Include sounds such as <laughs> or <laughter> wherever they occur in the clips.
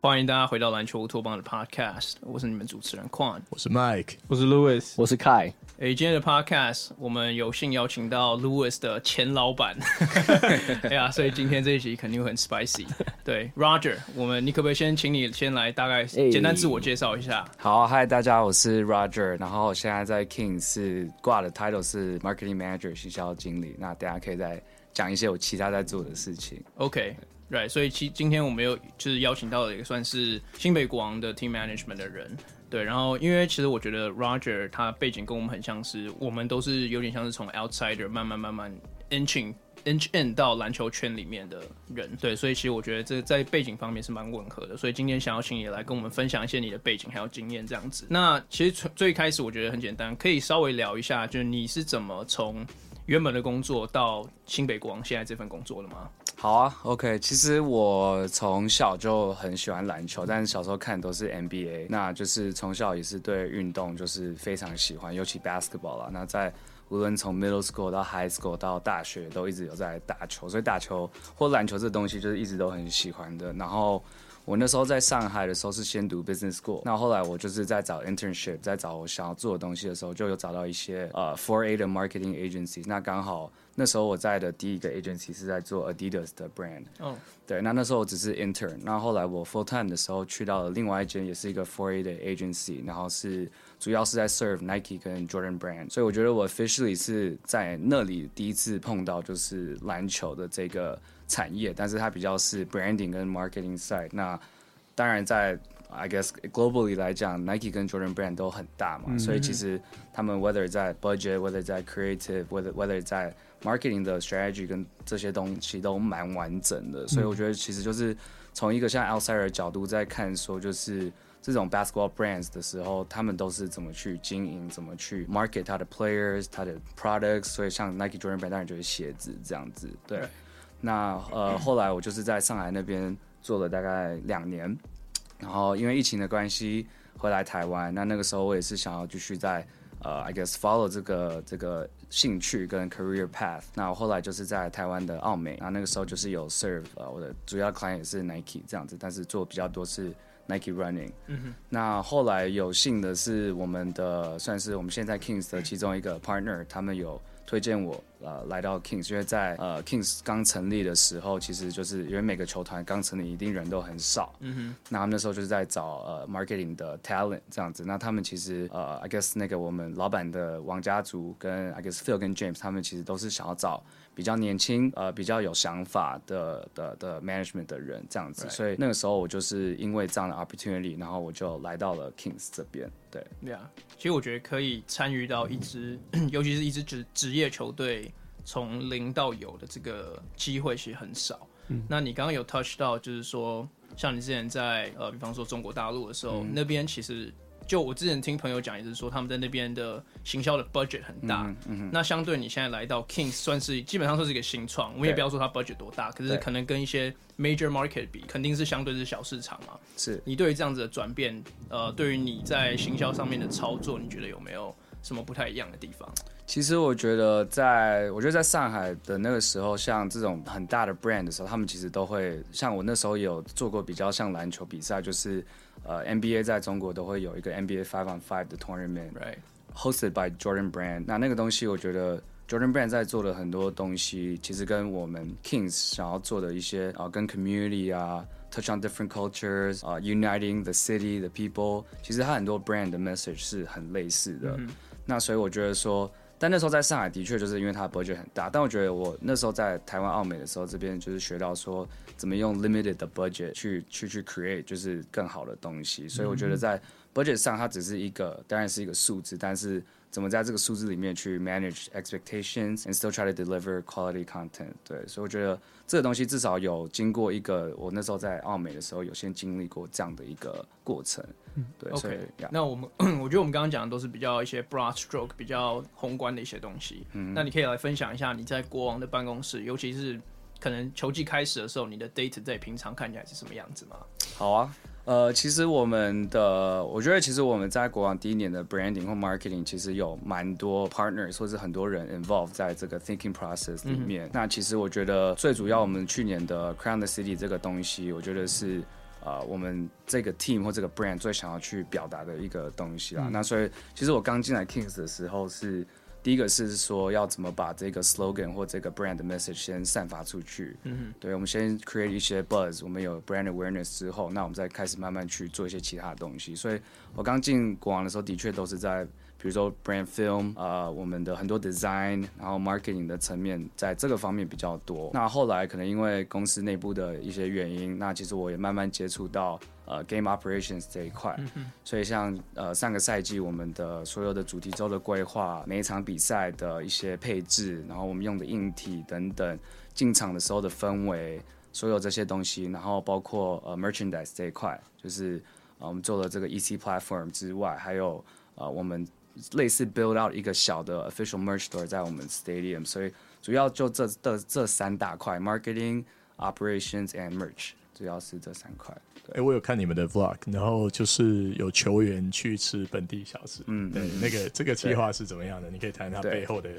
欢迎大家回到篮球乌托邦的 Podcast，我是你们主持人 Quan，我是 Mike，我是 Louis，我是 Kai。哎，今天的 Podcast 我们有幸邀请到 Louis 的前老板，<laughs> 哎呀，所以今天这一集肯定会很 spicy。对，Roger，我们你可不可以先请你先来大概简单自我介绍一下？好，Hi，大家，我是 Roger，然后我现在在 Kings 是挂的 title 是 Marketing Manager，行销经理。那大家可以再讲一些我其他在做的事情。OK。对，所以其今天我们有就是邀请到了一个算是新北国王的 team management 的人，对，然后因为其实我觉得 Roger 他背景跟我们很相似，我们都是有点像是从 outsider 慢慢慢慢 inching inch in 到篮球圈里面的人，对，所以其实我觉得这在背景方面是蛮吻合的，所以今天想要请你来跟我们分享一些你的背景还有经验这样子。那其实最开始我觉得很简单，可以稍微聊一下，就是你是怎么从原本的工作到新北国王现在这份工作了吗？好啊，OK。其实我从小就很喜欢篮球，但是小时候看都是 NBA，那就是从小也是对运动就是非常喜欢，尤其 basketball 啦。那在无论从 middle school 到 high school 到大学，都一直有在打球，所以打球或篮球这东西就是一直都很喜欢的。然后我那时候在上海的时候是先读 business school，那后来我就是在找 internship，在找我想要做的东西的时候，就有找到一些呃 four A 的 marketing agency，那刚好。那时候我在的第一个 agency 是在做 Adidas 的 brand，哦，对，那那时候我只是 intern，那后来我 full time 的时候去到了另外一间也是一个 four A 的 agency，然后是主要是在 serve Nike 跟 Jordan brand，所以我觉得我 officially 是在那里第一次碰到就是篮球的这个产业，但是它比较是 branding 跟 marketing side，那当然在 I guess globally 来讲，Nike 跟 Jordan brand 都很大嘛，嗯、所以其实他们 whether 在 budget，whether 在 creative，whether whether 在 marketing 的 strategy 跟这些东西都蛮完整的，所以我觉得其实就是从一个像 outsider 的角度在看，说就是这种 basketball brands 的时候，他们都是怎么去经营，怎么去 market 它的 players，它的 products。所以像 Nike Jordan brand 当然就是鞋子这样子。对，那呃 <clears throat> 后来我就是在上海那边做了大概两年，然后因为疫情的关系回来台湾，那那个时候我也是想要继续在。呃、uh，I guess follow 这个这个兴趣跟 career path。那我后来就是在台湾的奥美，那那个时候就是有 serve 呃我的主要 client 也是 Nike 这样子，但是做比较多是 Nike Running。嗯哼。那后来有幸的是我们的算是我们现在 Kings 的其中一个 partner，他们有。推荐我呃来到 Kings，因为在呃 Kings 刚成立的时候，其实就是因为每个球团刚成立一定人都很少，嗯哼，那他们那时候就是在找呃 marketing 的 talent 这样子，那他们其实呃 I guess 那个我们老板的王家族跟 I guess Phil 跟 James 他们其实都是想要找。比较年轻，呃，比较有想法的的的 management 的人这样子.所以那个时候我就是因为这样的 opportunity，然后我就来到了 Kings 这边。对，对啊，其实我觉得可以参与到一支，嗯、<clears throat> 尤其是一支职职业球队从零到有的这个机会其实很少。嗯、那你刚刚有 touch 到，就是说，像你之前在呃，比方说中国大陆的时候，嗯、那边其实。就我之前听朋友讲，也是说他们在那边的行销的 budget 很大。嗯嗯、那相对你现在来到 Kings，算是基本上算是一个新创。我们也不要说它 budget 多大，可是可能跟一些 major market 比，肯定是相对是小市场嘛。是你对于这样子的转变，呃，对于你在行销上面的操作，你觉得有没有什么不太一样的地方？其实我觉得在，在我觉得在上海的那个时候，像这种很大的 brand 的时候，他们其实都会像我那时候有做过比较像篮球比赛，就是。呃，NBA 在中国都会有一个 NBA Five on Five 的 tournament，right，hosted by Jordan Brand。那那个东西，我觉得 Jordan Brand 在做的很多东西，其实跟我们 Kings 想要做的一些啊、呃，跟 community 啊，touch on different cultures，uniting the city the people，其实它很多 brand 的 message 是很类似的。Mm hmm. 那所以我觉得说。但那时候在上海的确就是因为它的 budget 很大，但我觉得我那时候在台湾澳美的时候，这边就是学到说怎么用 limited 的 budget 去去去 create 就是更好的东西，所以我觉得在 budget 上它只是一个，当然是一个数字，但是。怎么在这个数字里面去 manage expectations and still try to deliver quality content？对，所以我觉得这个东西至少有经过一个，我那时候在澳美的时候有先经历过这样的一个过程。嗯，对。OK，那我们 <clears throat> 我觉得我们刚刚讲的都是比较一些 broad stroke 比较宏观的一些东西。嗯，那你可以来分享一下你在国王的办公室，尤其是可能球季开始的时候，你的 day to day 平常看起来是什么样子吗？好啊。呃，其实我们的，我觉得其实我们在国王第一年的 branding 或 marketing，其实有蛮多 partners 或是很多人 involved 在这个 thinking process 里面。嗯、那其实我觉得最主要，我们去年的 Crown the City 这个东西，我觉得是呃我们这个 team 或这个 brand 最想要去表达的一个东西啦。嗯、那所以其实我刚进来 Kings 的时候是。第一个是说要怎么把这个 slogan 或这个 brand message 先散发出去。嗯，对，我们先 create 一些 buzz，我们有 brand awareness 之后，那我们再开始慢慢去做一些其他的东西。所以我刚进国王的时候，的确都是在比如说 brand film，呃，我们的很多 design，然后 marketing 的层面，在这个方面比较多。那后来可能因为公司内部的一些原因，那其实我也慢慢接触到。呃，game operations 这一块，所以像呃上个赛季我们的所有的主题周的规划，每一场比赛的一些配置，然后我们用的硬体等等，进场的时候的氛围，所有这些东西，然后包括呃 merchandise 这一块，就是呃我们做了这个 EC platform 之外，还有呃我们类似 build out 一个小的 official merch store 在我们 stadium，所以主要就这这这三大块，marketing、operations and merch，主要是这三块。哎、欸，我有看你们的 vlog，然后就是有球员去吃本地小吃，嗯，对，那个这个计划是怎么样的？你可以谈谈背后的。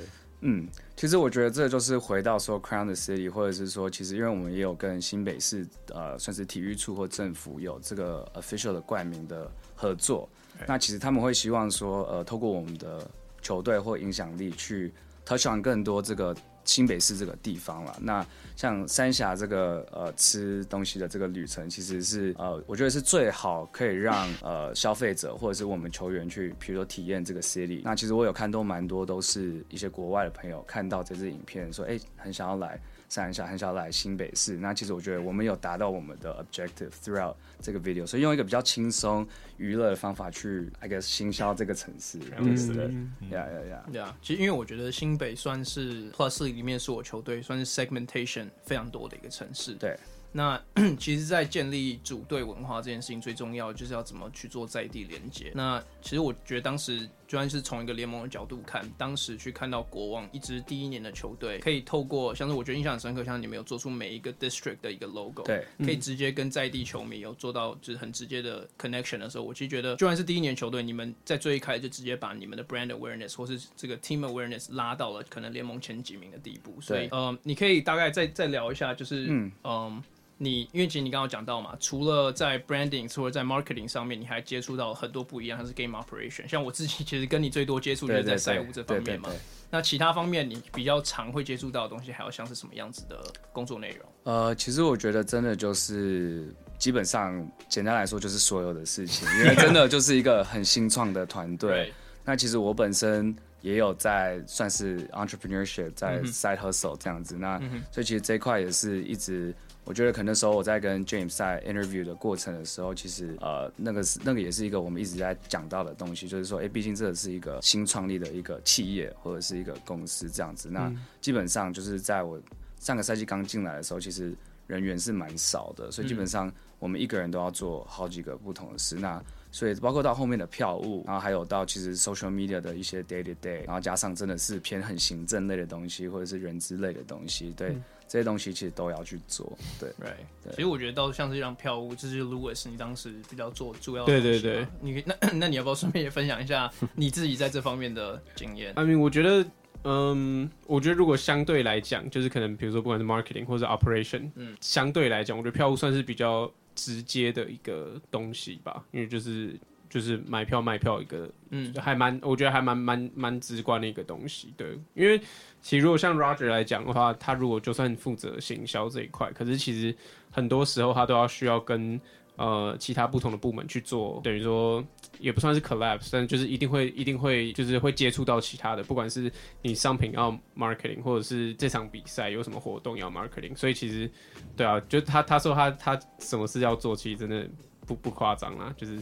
嗯，其实我觉得这就是回到说 Crown the City，或者是说，其实因为我们也有跟新北市呃，算是体育处或政府有这个 official 的冠名的合作，对那其实他们会希望说，呃，透过我们的球队或影响力去 touch on 更多这个。新北市这个地方了，那像三峡这个呃吃东西的这个旅程，其实是呃我觉得是最好可以让呃消费者或者是我们球员去，比如说体验这个 city。那其实我有看到蛮多都是一些国外的朋友看到这支影片，说哎、很想要来。三峡很少来新北市，那其实我觉得我们有达到我们的 objective throughout 这个 video，所以用一个比较轻松娱乐的方法去 I guess 行销这个城市，对对对，呀呀呀，对啊，其实因为我觉得新北算是 Plus 里面是我球队，算是 segmentation 非常多的一个城市，对。那 <clears throat> 其实，在建立组队文化这件事情，最重要就是要怎么去做在地连接。那其实我觉得，当时就算是从一个联盟的角度看，当时去看到国王一支第一年的球队，可以透过像是我觉得印象很深刻，像你们有做出每一个 district 的一个 logo，对，可以直接跟在地球迷有做到就是很直接的 connection 的时候，我其实觉得，就算是第一年球队，你们在最一开始就直接把你们的 brand awareness 或是这个 team awareness 拉到了可能联盟前几名的地步。所以，呃，你可以大概再再聊一下，就是嗯。嗯你因为其实你刚刚讲到嘛，除了在 branding，除了在 marketing 上面，你还接触到很多不一样，像是 game operation。像我自己其实跟你最多接触就是在赛务这方面嘛。那其他方面你比较常会接触到的东西，还有像是什么样子的工作内容？呃，其实我觉得真的就是基本上简单来说就是所有的事情，因为真的就是一个很新创的团队。<laughs> 那其实我本身也有在算是 entrepreneurship，在 side hustle 这样子。那所以其实这一块也是一直。我觉得可能那时候我在跟 James 在 interview 的过程的时候，其实呃，那个是那个也是一个我们一直在讲到的东西，就是说，哎，毕竟这是一个新创立的一个企业或者是一个公司这样子。那基本上就是在我上个赛季刚进来的时候，其实人员是蛮少的，所以基本上我们一个人都要做好几个不同的事。那所以包括到后面的票务，然后还有到其实 social media 的一些 day to day，然后加上真的是偏很行政类的东西，或者是人资类的东西，对。嗯这些东西其实都要去做，对，Right. 对。其实我觉得到像是这样票务，这是 Louis 你当时比较做主要的。对对对。你那 <coughs> 那你要不要顺便也分享一下你自己在这方面的经验？<laughs> I mean，我觉得，嗯，我觉得如果相对来讲，就是可能比如说不管是 marketing 或者 operation，嗯，相对来讲，我觉得票务算是比较直接的一个东西吧，因为就是。就是买票卖票一个，嗯，还蛮，我觉得还蛮蛮蛮直观的一个东西，对，因为其实如果像 Roger 来讲的话，他如果就算负责行销这一块，可是其实很多时候他都要需要跟呃其他不同的部门去做，等于说也不算是 collapse，但就是一定会一定会就是会接触到其他的，不管是你商品要 marketing，或者是这场比赛有什么活动要 marketing，所以其实对啊，就他他说他他什么事要做，其实真的不不夸张啦，就是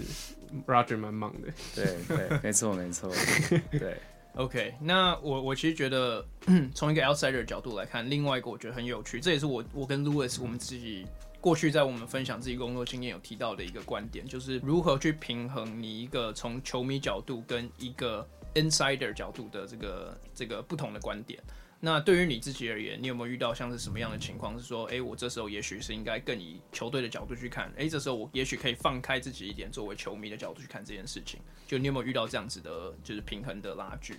Roger 蛮忙的，对对，没错没错，<laughs> 对。OK，那我我其实觉得从一个 outsider 的角度来看，另外一个我觉得很有趣，这也是我我跟 Louis 我们自己过去在我们分享自己工作经验有提到的一个观点，就是如何去平衡你一个从球迷角度跟一个 insider 角度的这个这个不同的观点。那对于你自己而言，你有没有遇到像是什么样的情况？是说，哎、欸，我这时候也许是应该更以球队的角度去看，哎、欸，这时候我也许可以放开自己一点，作为球迷的角度去看这件事情。就你有没有遇到这样子的，就是平衡的拉锯？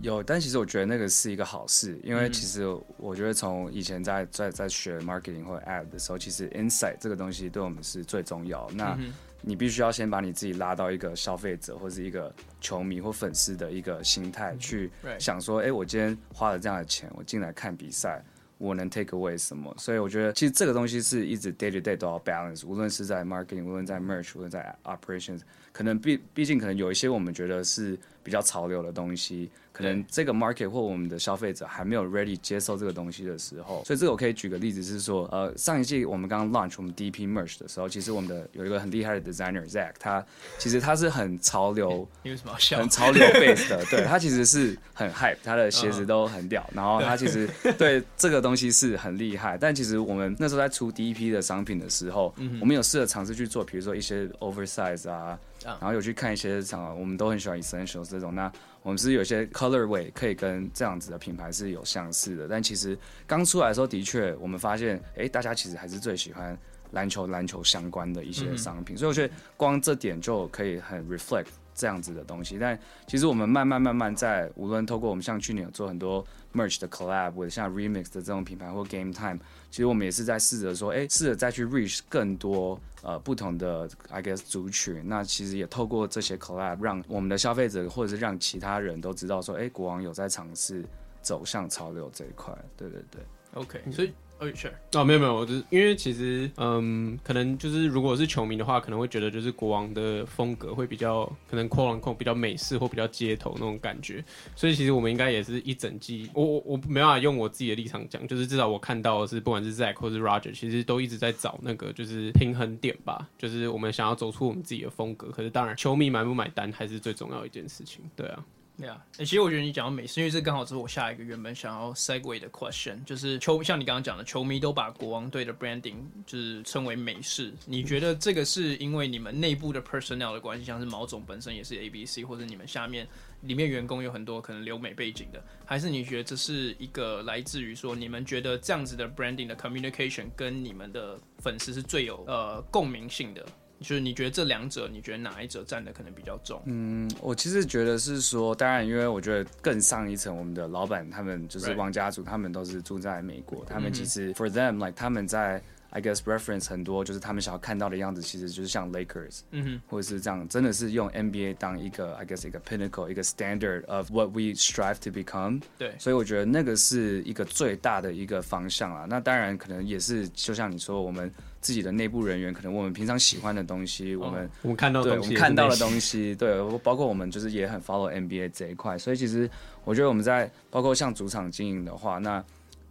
有，但其实我觉得那个是一个好事，因为其实我觉得从以前在在在学 marketing 或者 ad 的时候，其实 insight 这个东西对我们是最重要。那你必须要先把你自己拉到一个消费者或是一个球迷或粉丝的一个心态去想说，哎、欸，我今天花了这样的钱，我进来看比赛，我能 take away 什么？所以我觉得其实这个东西是一直 day to day 都要 balance，无论是在 marketing，无论在 merch，无论在 operations，可能毕毕竟可能有一些我们觉得是比较潮流的东西。可能这个 market 或我们的消费者还没有 ready 接受这个东西的时候，所以这个我可以举个例子是说，呃，上一季我们刚刚 launch 我们第一批 merch 的时候，其实我们的有一个很厉害的 designer Zach，他其实他是很潮流，<laughs> 你为什么要笑？很潮流 <laughs> base 的，对他其实是很 hype，他的鞋子都很屌，然后他其实 <laughs> 对这个东西是很厉害。但其实我们那时候在出第一批的商品的时候，我们有试着尝试去做，比如说一些 oversize 啊，然后有去看一些场，我们都很喜欢 essentials 这种。那。我们是有些 colorway 可以跟这样子的品牌是有相似的，但其实刚出来的时候，的确我们发现，哎、欸，大家其实还是最喜欢篮球、篮球相关的一些商品，嗯、所以我觉得光这点就可以很 reflect 这样子的东西。但其实我们慢慢慢慢在，无论透过我们像去年有做很多 merch 的 collab，或者像 remix 的这种品牌或 game time，其实我们也是在试着说，哎、欸，试着再去 reach 更多。呃，不同的 I guess 族群，那其实也透过这些 collab，让我们的消费者或者是让其他人都知道说，哎、欸，国王有在尝试走向潮流这一块。对对对，OK，所以。哦，sure，哦，没有没有，我就是因为其实，嗯，可能就是如果是球迷的话，可能会觉得就是国王的风格会比较可能 quote unquote 比较美式或比较街头那种感觉，所以其实我们应该也是一整季，我我我没办法用我自己的立场讲，就是至少我看到的是，不管是 Zach 或是 Roger，其实都一直在找那个就是平衡点吧，就是我们想要走出我们自己的风格，可是当然球迷买不买单还是最重要一件事情，对啊。对啊，其实我觉得你讲到美式，因为这刚好是我下一个原本想要 segue 的 question，就是球像你刚刚讲的，球迷都把国王队的 branding 就是称为美式。你觉得这个是因为你们内部的 personnel 的关系，像是毛总本身也是 ABC，或者你们下面里面员工有很多可能留美背景的，还是你觉得这是一个来自于说你们觉得这样子的 branding 的 communication 跟你们的粉丝是最有呃共鸣性的？就是你觉得这两者，你觉得哪一者占的可能比较重？嗯，我其实觉得是说，当然，因为我觉得更上一层，我们的老板他们就是王家族，他们都是住在美国，他们其实 for them like 他们在。I guess reference 很多，就是他们想要看到的样子，其实就是像 Lakers，嗯哼，或者是这样，真的是用 NBA 当一个 I guess 一个 pinnacle，一个 standard of what we strive to become。对，所以我觉得那个是一个最大的一个方向啊。那当然可能也是，就像你说，我们自己的内部人员，可能我们平常喜欢的东西，我们、哦、我们看到的东西，我们看到的东西，对，包括我们就是也很 follow NBA 这一块。所以其实我觉得我们在包括像主场经营的话，那。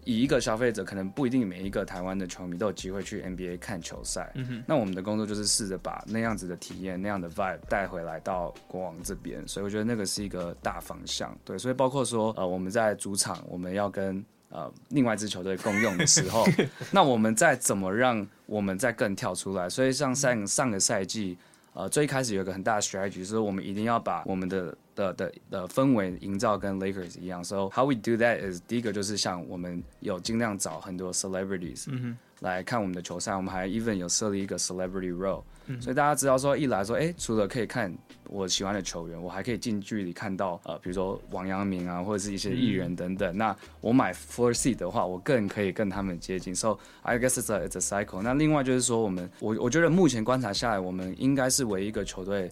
以一个消费者，可能不一定每一个台湾的球迷都有机会去 NBA 看球赛。嗯哼，那我们的工作就是试着把那样子的体验、那样的 vibe 带回来到国王这边。所以我觉得那个是一个大方向。对，所以包括说，呃，我们在主场我们要跟呃另外一支球队共用的时候，<laughs> 那我们再怎么让我们再更跳出来？所以像上上个赛季。呃，最开始有一个很大的 strategy，就是我们一定要把我们的的的的氛围营造跟 Lakers 一样。So how we do that is 第一个就是像我们有尽量找很多 celebrities。来看我们的球赛，我们还 even 有设立一个 celebrity row，、嗯、所以大家知道说，一来说，哎、欸，除了可以看我喜欢的球员，我还可以近距离看到，呃，比如说王阳明啊，或者是一些艺人等等。嗯、那我买 floor seat 的话，我更可以跟他们接近。So I guess it's a it's a cycle。那另外就是说，我们我我觉得目前观察下来，我们应该是唯一一个球队。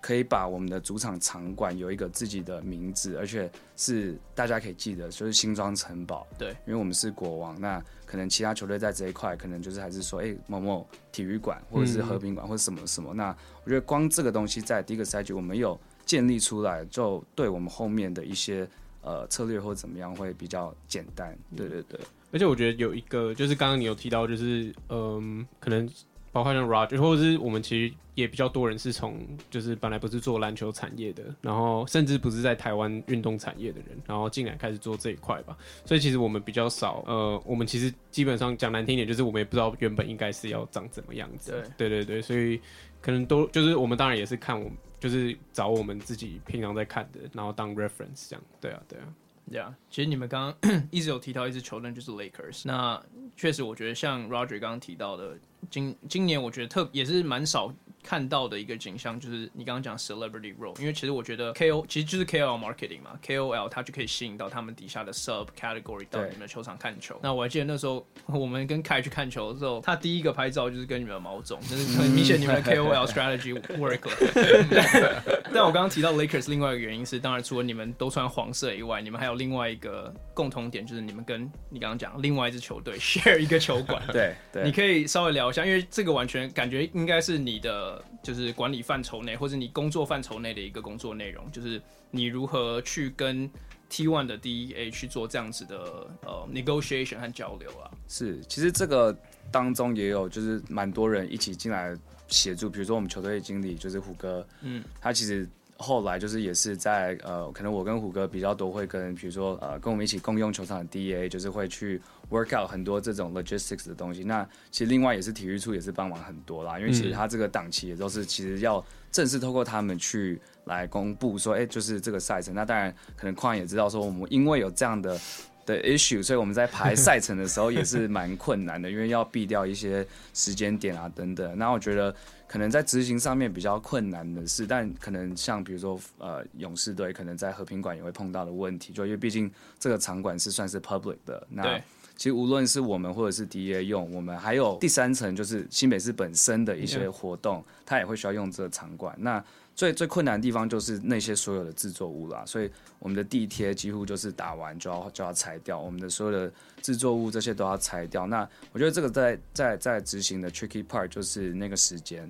可以把我们的主场场馆有一个自己的名字，而且是大家可以记得，就是新庄城堡。对，因为我们是国王，那可能其他球队在这一块，可能就是还是说，哎、欸，某某体育馆，或者是和平馆，或者什么什么。那我觉得光这个东西在第一个赛季我们有建立出来，就对我们后面的一些呃策略或怎么样会比较简单。对对对，而且我觉得有一个，就是刚刚你有提到，就是嗯、呃，可能。包括像 Roger，或者是我们其实也比较多人是从就是本来不是做篮球产业的，然后甚至不是在台湾运动产业的人，然后进来开始做这一块吧。所以其实我们比较少，呃，我们其实基本上讲难听点，就是我们也不知道原本应该是要长怎么样子。对对对对，所以可能都就是我们当然也是看我们就是找我们自己平常在看的，然后当 reference 这样。对啊对啊。对啊，其实你们刚刚 <coughs> 一直有提到一支球队就是 Lakers，那确实我觉得像 Roger 刚刚提到的，今今年我觉得特也是蛮少。看到的一个景象就是你刚刚讲 celebrity role，因为其实我觉得 K O 其实就是 K O L marketing 嘛，K O L 它就可以吸引到他们底下的 sub category 到你们的球场看球。那我还记得那时候 <laughs> 我们跟凯去看球的时候，他第一个拍照就是跟你们的毛总，就是很 <laughs> 明显你们的 K O L strategy work 了。<laughs> 但我刚刚提到 Lakers 另外一个原因是，当然除了你们都穿黄色以外，你们还有另外一个共同点，就是你们跟你刚刚讲另外一支球队 share 一个球馆。对对，你可以稍微聊一下，因为这个完全感觉应该是你的。就是管理范畴内，或者你工作范畴内的一个工作内容，就是你如何去跟 T One 的 DEA 去做这样子的呃 negotiation 和交流啊。是，其实这个当中也有就是蛮多人一起进来协助，比如说我们球队的经理就是虎哥，嗯，他其实。后来就是也是在呃，可能我跟虎哥比较多会跟，比如说呃，跟我们一起共用球场的 DA，就是会去 work out 很多这种 logistics 的东西。那其实另外也是体育处也是帮忙很多啦，因为其实他这个档期也都是其实要正式透过他们去来公布说，哎，就是这个赛程。那当然可能矿也知道说，我们因为有这样的的 issue，所以我们在排赛程的时候也是蛮困难的，因为要避掉一些时间点啊等等。那我觉得。可能在执行上面比较困难的是，但可能像比如说呃勇士队，可能在和平馆也会碰到的问题，就因为毕竟这个场馆是算是 public 的。那其实无论是我们或者是 DA 用，我们还有第三层就是新北市本身的一些活动，它也会需要用这个场馆。那最最困难的地方就是那些所有的制作物啦，所以我们的地贴几乎就是打完就要就要拆掉，我们的所有的制作物这些都要拆掉。那我觉得这个在在在执行的 tricky part 就是那个时间，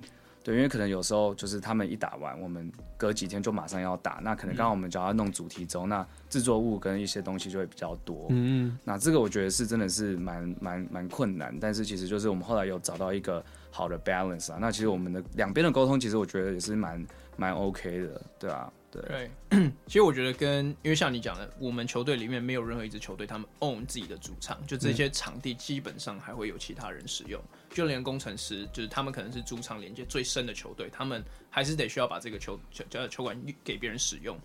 对，因为可能有时候就是他们一打完，我们隔几天就马上要打，那可能刚好我们就要弄主题周，那制作物跟一些东西就会比较多。嗯，那这个我觉得是真的是蛮蛮蛮困难，但是其实就是我们后来有找到一个好的 balance 啊。那其实我们的两边的沟通，其实我觉得也是蛮。蛮 OK 的，对啊，对。对，其实我觉得跟因为像你讲的，我们球队里面没有任何一支球队他们 own 自己的主场，就这些场地基本上还会有其他人使用，嗯、就连工程师，就是他们可能是主场连接最深的球队，他们还是得需要把这个球球球馆给别人使用。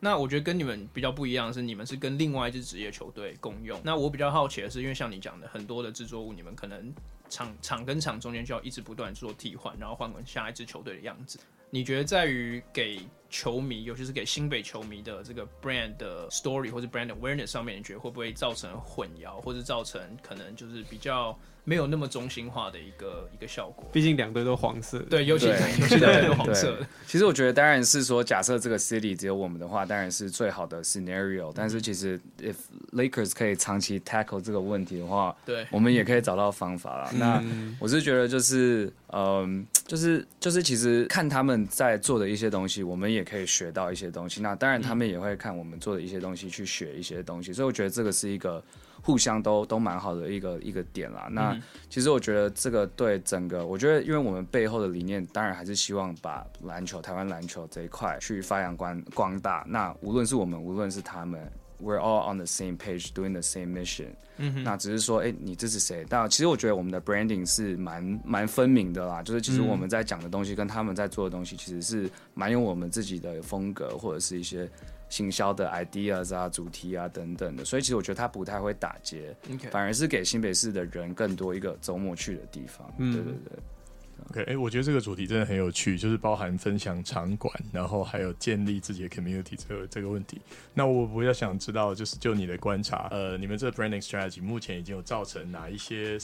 那我觉得跟你们比较不一样的是，你们是跟另外一支职业球队共用。那我比较好奇的是，因为像你讲的，很多的制作物，你们可能场场跟场中间就要一直不断做替换，然后换成下一支球队的样子。你觉得在于给球迷，尤其是给新北球迷的这个 brand 的 story 或者 brand awareness 上面，你觉得会不会造成混淆，或者造成可能就是比较没有那么中心化的一个一个效果？毕竟两队都黄色，对，尤其 <laughs> 尤其两队都黄色。其实我觉得，当然是说，假设这个 city 只有我们的话，当然是最好的 scenario。但是其实，if Lakers 可以长期 tackle 这个问题的话，对，我们也可以找到方法了。那我是觉得，就是嗯，就是就是，其实看他们。在做的一些东西，我们也可以学到一些东西。那当然，他们也会看我们做的一些东西去学一些东西。所以我觉得这个是一个互相都都蛮好的一个一个点啦。那其实我觉得这个对整个，我觉得因为我们背后的理念，当然还是希望把篮球、台湾篮球这一块去发扬光光大。那无论是我们，无论是他们。We're all on the same page, doing the same mission。嗯哼，那只是说，哎、欸，你这是谁？但其实我觉得我们的 branding 是蛮蛮分明的啦。就是其实我们在讲的东西跟他们在做的东西，其实是蛮有我们自己的风格，或者是一些行销的 ideas 啊、主题啊等等的。所以其实我觉得它不太会打结，Okay. 反而是给新北市的人更多一个周末去的地方。嗯，对对对。OK，哎、我觉得这个主题真的很有趣，就是包含分享场馆，然后还有建立自己的 community 这个这个问题。那我比较想知道，就是就你的观察，呃，你们这 branding strategy 目前已经有造成哪一些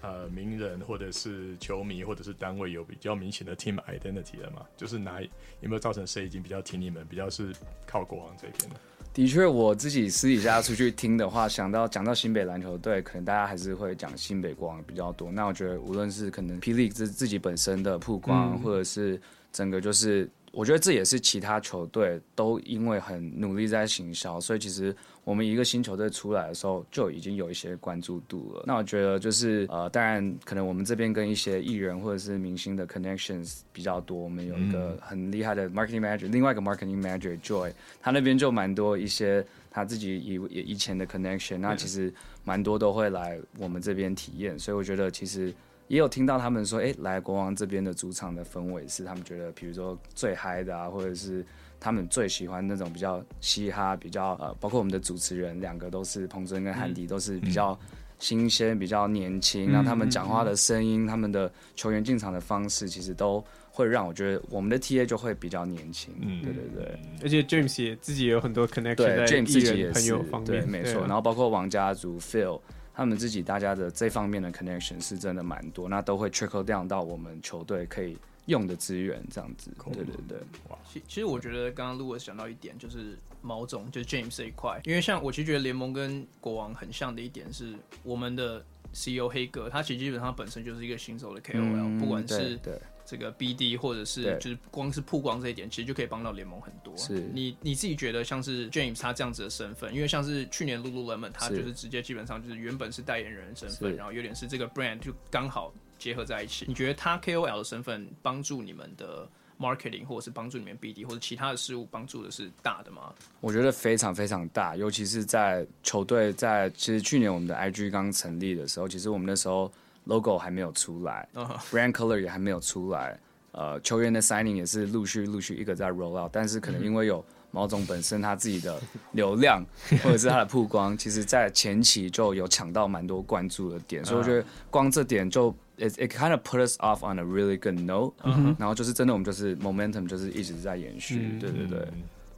呃名人或者是球迷或者是单位有比较明显的 team identity 了吗？就是哪有没有造成谁已经比较挺你们，比较是靠国王这边的？的确，我自己私底下出去听的话，想到讲到新北篮球队，可能大家还是会讲新北国王比较多。那我觉得，无论是可能霹雳自自己本身的曝光，嗯、或者是整个就是。我觉得这也是其他球队都因为很努力在行销，所以其实我们一个新球队出来的时候就已经有一些关注度了。那我觉得就是呃，当然可能我们这边跟一些艺人或者是明星的 connections 比较多，我们有一个很厉害的 marketing manager，另外一个 marketing manager Joy，他那边就蛮多一些他自己以以以前的 connection，那其实蛮多都会来我们这边体验，所以我觉得其实。也有听到他们说，哎、欸，来国王这边的主场的氛围是他们觉得，比如说最嗨的啊，或者是他们最喜欢那种比较嘻哈、比较呃，包括我们的主持人两个都是彭真跟汉迪，都是比较新鲜、比较年轻，让、嗯、他们讲话的声音、嗯、他们的球员进场的方式，其实都会让我觉得我们的 TA 就会比较年轻。嗯，对对对，而且 James 也自己也有很多 connection，对在 James 自己也是方面对，没错。然后包括王家族 Phil。他们自己大家的这方面的 connection 是真的蛮多，那都会 trickle down 到我们球队可以用的资源，这样子。对对对，哇！其其实我觉得刚刚 Louis 讲到一点，就是毛总就是 James 这一块，因为像我其实觉得联盟跟国王很像的一点是，我们的 CEO 黑哥他其实基本上本身就是一个新手的 KOL，、嗯、不管是对。这个 BD 或者是就是光是曝光这一点，其实就可以帮到联盟很多。是你你自己觉得像是 James 他这样子的身份，因为像是去年 Lululemon 他就是直接基本上就是原本是代言人的身份，然后有点是这个 brand 就刚好结合在一起。你觉得他 KOL 的身份帮助你们的 marketing 或者是帮助你们 BD 或者其他的事物帮助的是大的吗？我觉得非常非常大，尤其是在球队在其实去年我们的 IG 刚成立的时候，其实我们那时候。logo 还没有出来，<laughs> brand color 也还没有出来，呃，球员的 signing 也是陆续陆续一个在 roll out，但是可能因为有毛总本身他自己的流量 <laughs> 或者是他的曝光，其实在前期就有抢到蛮多关注的点，所以我觉得光这点就 it it kind of put us off on a really good note，然后就是真的我们就是 momentum 就是一直在延续，对对对。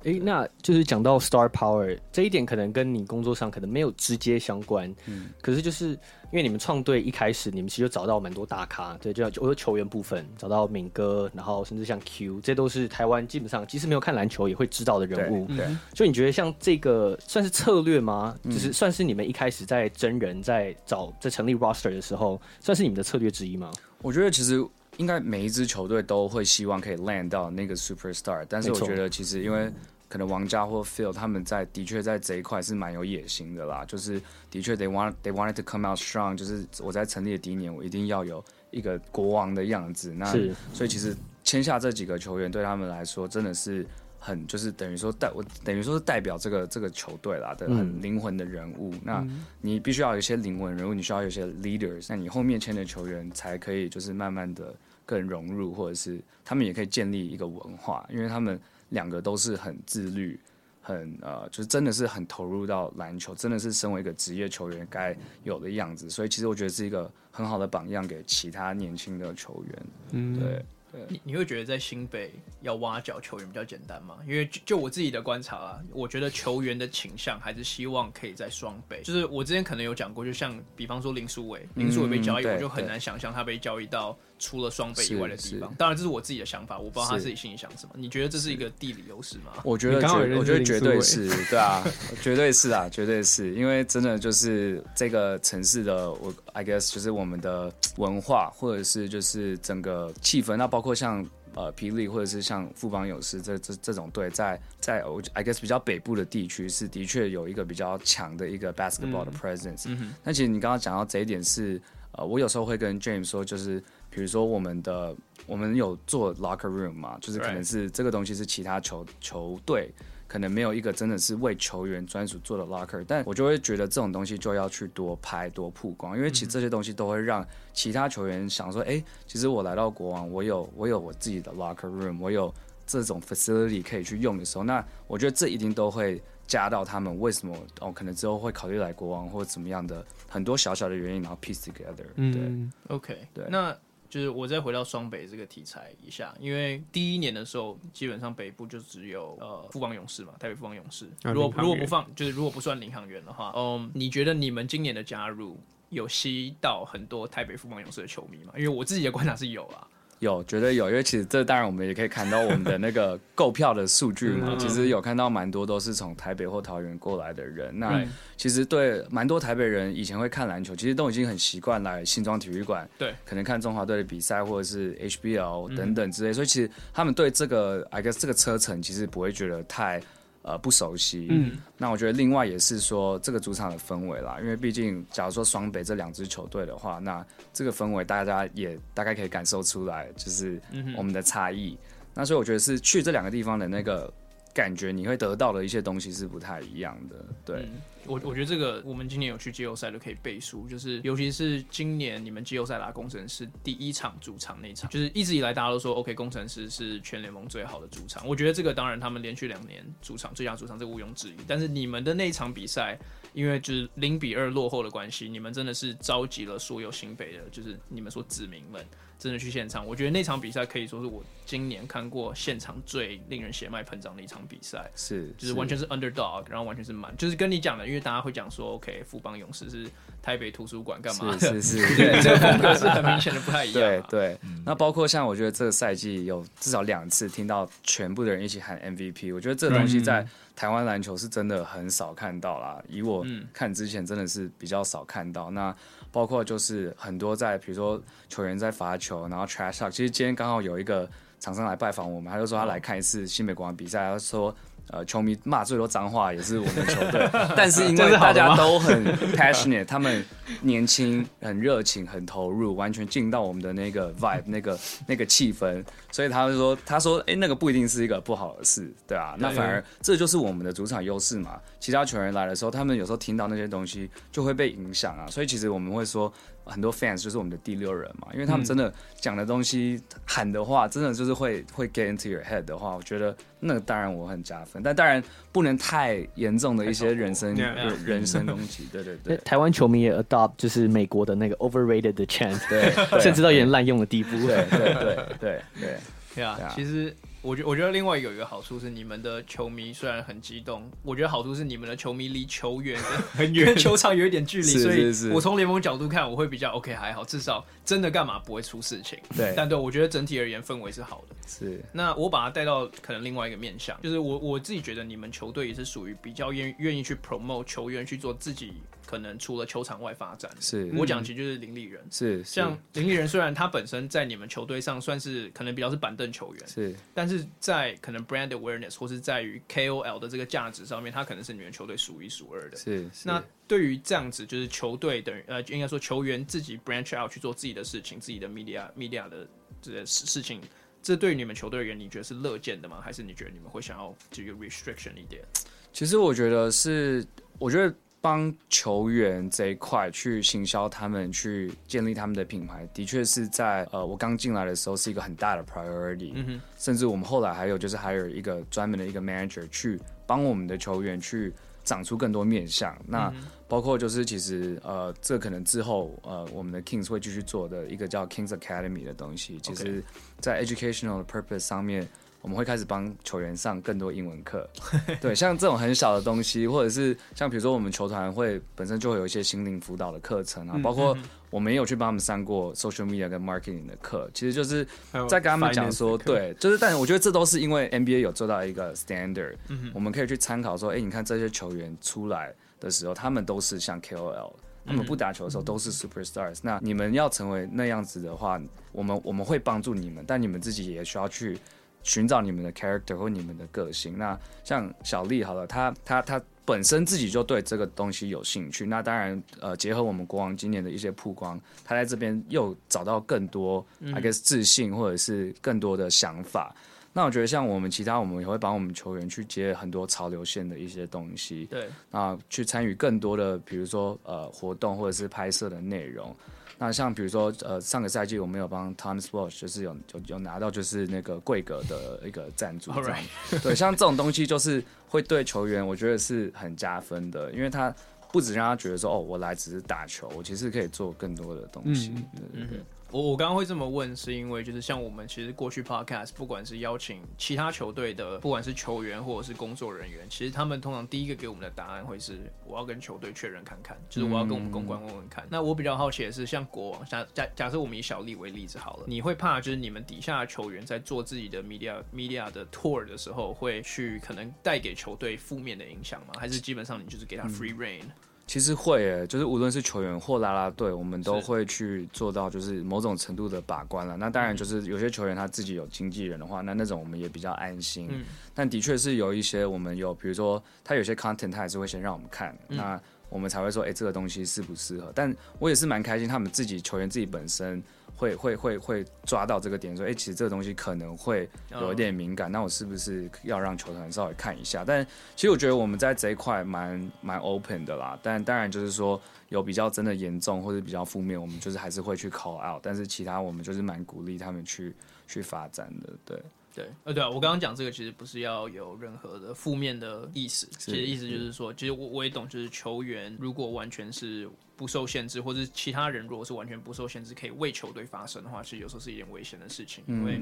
哎，那就是讲到 star power 这一点，可能跟你工作上可能没有直接相关。嗯，可是就是因为你们创队一开始，你们其实就找到蛮多大咖，对，就像我说球员部分找到敏哥，然后甚至像 Q，这都是台湾基本上即使没有看篮球也会知道的人物。对，所以你觉得像这个算是策略吗？就是算是你们一开始在真人、在找、在成立 roster 的时候，算是你们的策略之一吗？我觉得其实应该每一支球队都会希望可以 land 到那个 superstar，但是我觉得其实因为可能王家或 Phil 他们在的确在这一块是蛮有野心的啦，就是的确 they want they wanted to come out strong，就是我在成立的第一年，我一定要有一个国王的样子。那所以其实签下这几个球员对他们来说真的是很就是等于说代我等于说是代表这个这个球队啦的很灵魂的人物。嗯、那你必须要有一些灵魂人物，你需要有一些 leaders，那你后面签的球员才可以就是慢慢的更融入，或者是他们也可以建立一个文化，因为他们。两个都是很自律，很呃，就是真的是很投入到篮球，真的是身为一个职业球员该有的样子。所以其实我觉得是一个很好的榜样给其他年轻的球员。嗯，对。你你会觉得在新北要挖角球员比较简单吗？因为就，就我自己的观察啊，我觉得球员的倾向还是希望可以在双北。就是我之前可能有讲过，就像比方说林书伟，林书伟被交易，我就很难想象他被交易到除了双倍以外的地方。当然这是我自己的想法，我不知道他自己心里想什么。你觉得这是一个地理优势吗？我觉得绝，我觉得绝对是，对啊，绝对是啊，绝对是因为真的就是这个城市的我，I guess 就是我们的文化，或者是就是整个气氛，那包。括像呃霹雳或者是像富邦勇士这这这种队，在在我 I guess 比较北部的地区是的确有一个比较强的一个 basketball 的 presence。那、嗯嗯、其实你刚刚讲到这一点是呃，我有时候会跟 James 说，就是比如说我们的我们有做 locker room 嘛，就是可能是这个东西是其他球球队。可能没有一个真的是为球员专属做的 locker，但我就会觉得这种东西就要去多拍多曝光，因为其实这些东西都会让其他球员想说，哎、欸，其实我来到国王，我有我有我自己的 locker room，我有这种 facility 可以去用的时候，那我觉得这一定都会加到他们为什么哦，可能之后会考虑来国王或者怎么样的很多小小的原因，然后 piece together 对。嗯，OK，对，那。就是我再回到双北这个题材一下，因为第一年的时候，基本上北部就只有呃富邦勇士嘛，台北富邦勇士。如果如果不放，就是如果不算领航员的话，嗯，你觉得你们今年的加入有吸到很多台北富邦勇士的球迷吗？因为我自己的观察是有啊。有，绝对有，因为其实这当然我们也可以看到我们的那个购票的数据嘛。<laughs> 其实有看到蛮多都是从台北或桃园过来的人。那其实对蛮多台北人以前会看篮球，其实都已经很习惯来新庄体育馆，对，可能看中华队的比赛或者是 HBL 等等之类。所以其实他们对这个 I guess 这个车程其实不会觉得太。呃，不熟悉。嗯，那我觉得另外也是说这个主场的氛围啦，因为毕竟假如说双北这两支球队的话，那这个氛围大家也大概可以感受出来，就是我们的差异。嗯、那所以我觉得是去这两个地方的那个感觉你会得到的一些东西是不太一样的。对，嗯、我我觉得这个我们今年有去季后赛都可以背书，就是尤其是今年你们季后赛打工程师第一场主场那场，就是一直以来大家都说 OK，工程师是全联盟最好的主场。我觉得这个当然他们连续两年主场最佳主场这毋庸置疑，但是你们的那一场比赛，因为就是零比二落后的关系，你们真的是召集了所有新北的，就是你们说子民们。真的去现场，我觉得那场比赛可以说是我今年看过现场最令人血脉喷张的一场比赛。是，就是完全是 underdog，然后完全是满，就是跟你讲的，因为大家会讲说，OK，富邦勇士是台北图书馆干嘛的？是是是，<laughs> 对，这个风格是很明显的不太一样。对对，那包括像我觉得这个赛季有至少两次听到全部的人一起喊 MVP，我觉得这个东西在台湾篮球是真的很少看到啦。以我看之前真的是比较少看到那。包括就是很多在，比如说球员在罚球，然后 trash talk。其实今天刚好有一个厂商来拜访我们，他就说他来看一次新美国王比赛，他说。呃，球迷骂最多脏话也是我们球队，<laughs> <laughs> 但是因为大家都很 passionate，他们年轻、很热情、很投入，完全进到我们的那个 vibe、那个那个气氛，所以他们说，他说，哎、欸，那个不一定是一个不好的事，对啊，那反而这就是我们的主场优势嘛。其他球员来的时候，他们有时候听到那些东西就会被影响啊，所以其实我们会说。很多 fans 就是我们的第六人嘛，因为他们真的讲的东西、嗯、喊的话，真的就是会会 get into your head 的话，我觉得那个当然我很加分，但当然不能太严重的一些人身 <laughs> 人，人身攻击。对对对，台湾球迷也 adopt 就是美国的那个 overrated 的 chant，对，<laughs> 甚至到有点滥用的地步。对对对对对，对啊，<laughs> 其实。我觉我觉得另外有一个好处是，你们的球迷虽然很激动，我觉得好处是你们的球迷离球员 <laughs> 很远，跟球场有一点距离，所以我从联盟角度看，我会比较 OK 还好，至少真的干嘛不会出事情。对，但对我觉得整体而言氛围是好的。是，那我把它带到可能另外一个面向，就是我我自己觉得你们球队也是属于比较愿愿意去 promote 球员去做自己。可能除了球场外发展，是我讲其实就是林立人，是像林立人，虽然他本身在你们球队上算是可能比较是板凳球员，是，但是在可能 brand awareness 或是在于 KOL 的这个价值上面，他可能是你们球队数一数二的。是，那对于这样子，就是球队等于呃，应该说球员自己 branch out 去做自己的事情，自己的 media media 的这些事事情，这对于你们球队而言，你觉得是乐见的吗？还是你觉得你们会想要这个 restriction 一点？其实我觉得是，我觉得。帮球员这一块去行销他们，去建立他们的品牌，的确是在呃，我刚进来的时候是一个很大的 priority。嗯哼。甚至我们后来还有就是还有一个专门的一个 manager 去帮我们的球员去长出更多面向。那包括就是其实呃，这可能之后呃，我们的 Kings 会继续做的一个叫 Kings Academy 的东西，其实，在 educational 的 purpose 上面。我们会开始帮球员上更多英文课，<laughs> 对，像这种很小的东西，或者是像比如说我们球团会本身就会有一些心灵辅导的课程啊，包括我们也有去帮他们上过 social media 跟 marketing 的课，其实就是在跟他们讲说，对，就是，但我觉得这都是因为 NBA 有做到一个 standard，我们可以去参考说，哎，你看这些球员出来的时候，他们都是像 KOL，他们不打球的时候都是 superstars，那你们要成为那样子的话，我们我们会帮助你们，但你们自己也需要去。寻找你们的 character 或你们的个性。那像小丽好了，她她她本身自己就对这个东西有兴趣。那当然，呃，结合我们国王今年的一些曝光，她在这边又找到更多、嗯、I guess 自信或者是更多的想法。那我觉得像我们其他，我们也会帮我们球员去接很多潮流线的一些东西。对，啊，去参与更多的，比如说呃活动或者是拍摄的内容。那像比如说，呃，上个赛季我们有帮 Thomas Watch 就是有有有拿到就是那个贵格的一个赞助，这样 Alright. 对，像这种东西就是会对球员，我觉得是很加分的，因为他不止让他觉得说，哦，我来只是打球，我其实可以做更多的东西。嗯嗯嗯。我我刚刚会这么问，是因为就是像我们其实过去 podcast，不管是邀请其他球队的，不管是球员或者是工作人员，其实他们通常第一个给我们的答案会是我要跟球队确认看看，就是我要跟我们公关问问看。嗯、那我比较好奇的是，像国王，假假假设我们以小丽为例子好了，你会怕就是你们底下的球员在做自己的 media media 的 tour 的时候，会去可能带给球队负面的影响吗？还是基本上你就是给他 free reign？嗯其实会诶，就是无论是球员或啦啦队，我们都会去做到，就是某种程度的把关了。那当然，就是有些球员他自己有经纪人的话，那那种我们也比较安心。嗯、但的确是有一些我们有，比如说他有些 content，他还是会先让我们看，嗯、那我们才会说，哎，这个东西适不适合？但我也是蛮开心，他们自己球员自己本身会会会会抓到这个点，说，哎、欸，其实这个东西可能会有一点敏感，那我是不是要让球团稍微看一下？但其实我觉得我们在这一块蛮蛮 open 的啦。但当然就是说有比较真的严重或者比较负面，我们就是还是会去 call out。但是其他我们就是蛮鼓励他们去去发展的，对。对，呃，对啊，我刚刚讲这个其实不是要有任何的负面的意思，其实意思就是说，其实我我也懂，就是球员如果完全是不受限制，或者其他人如果是完全不受限制，可以为球队发声的话，其实有时候是一件危险的事情，因为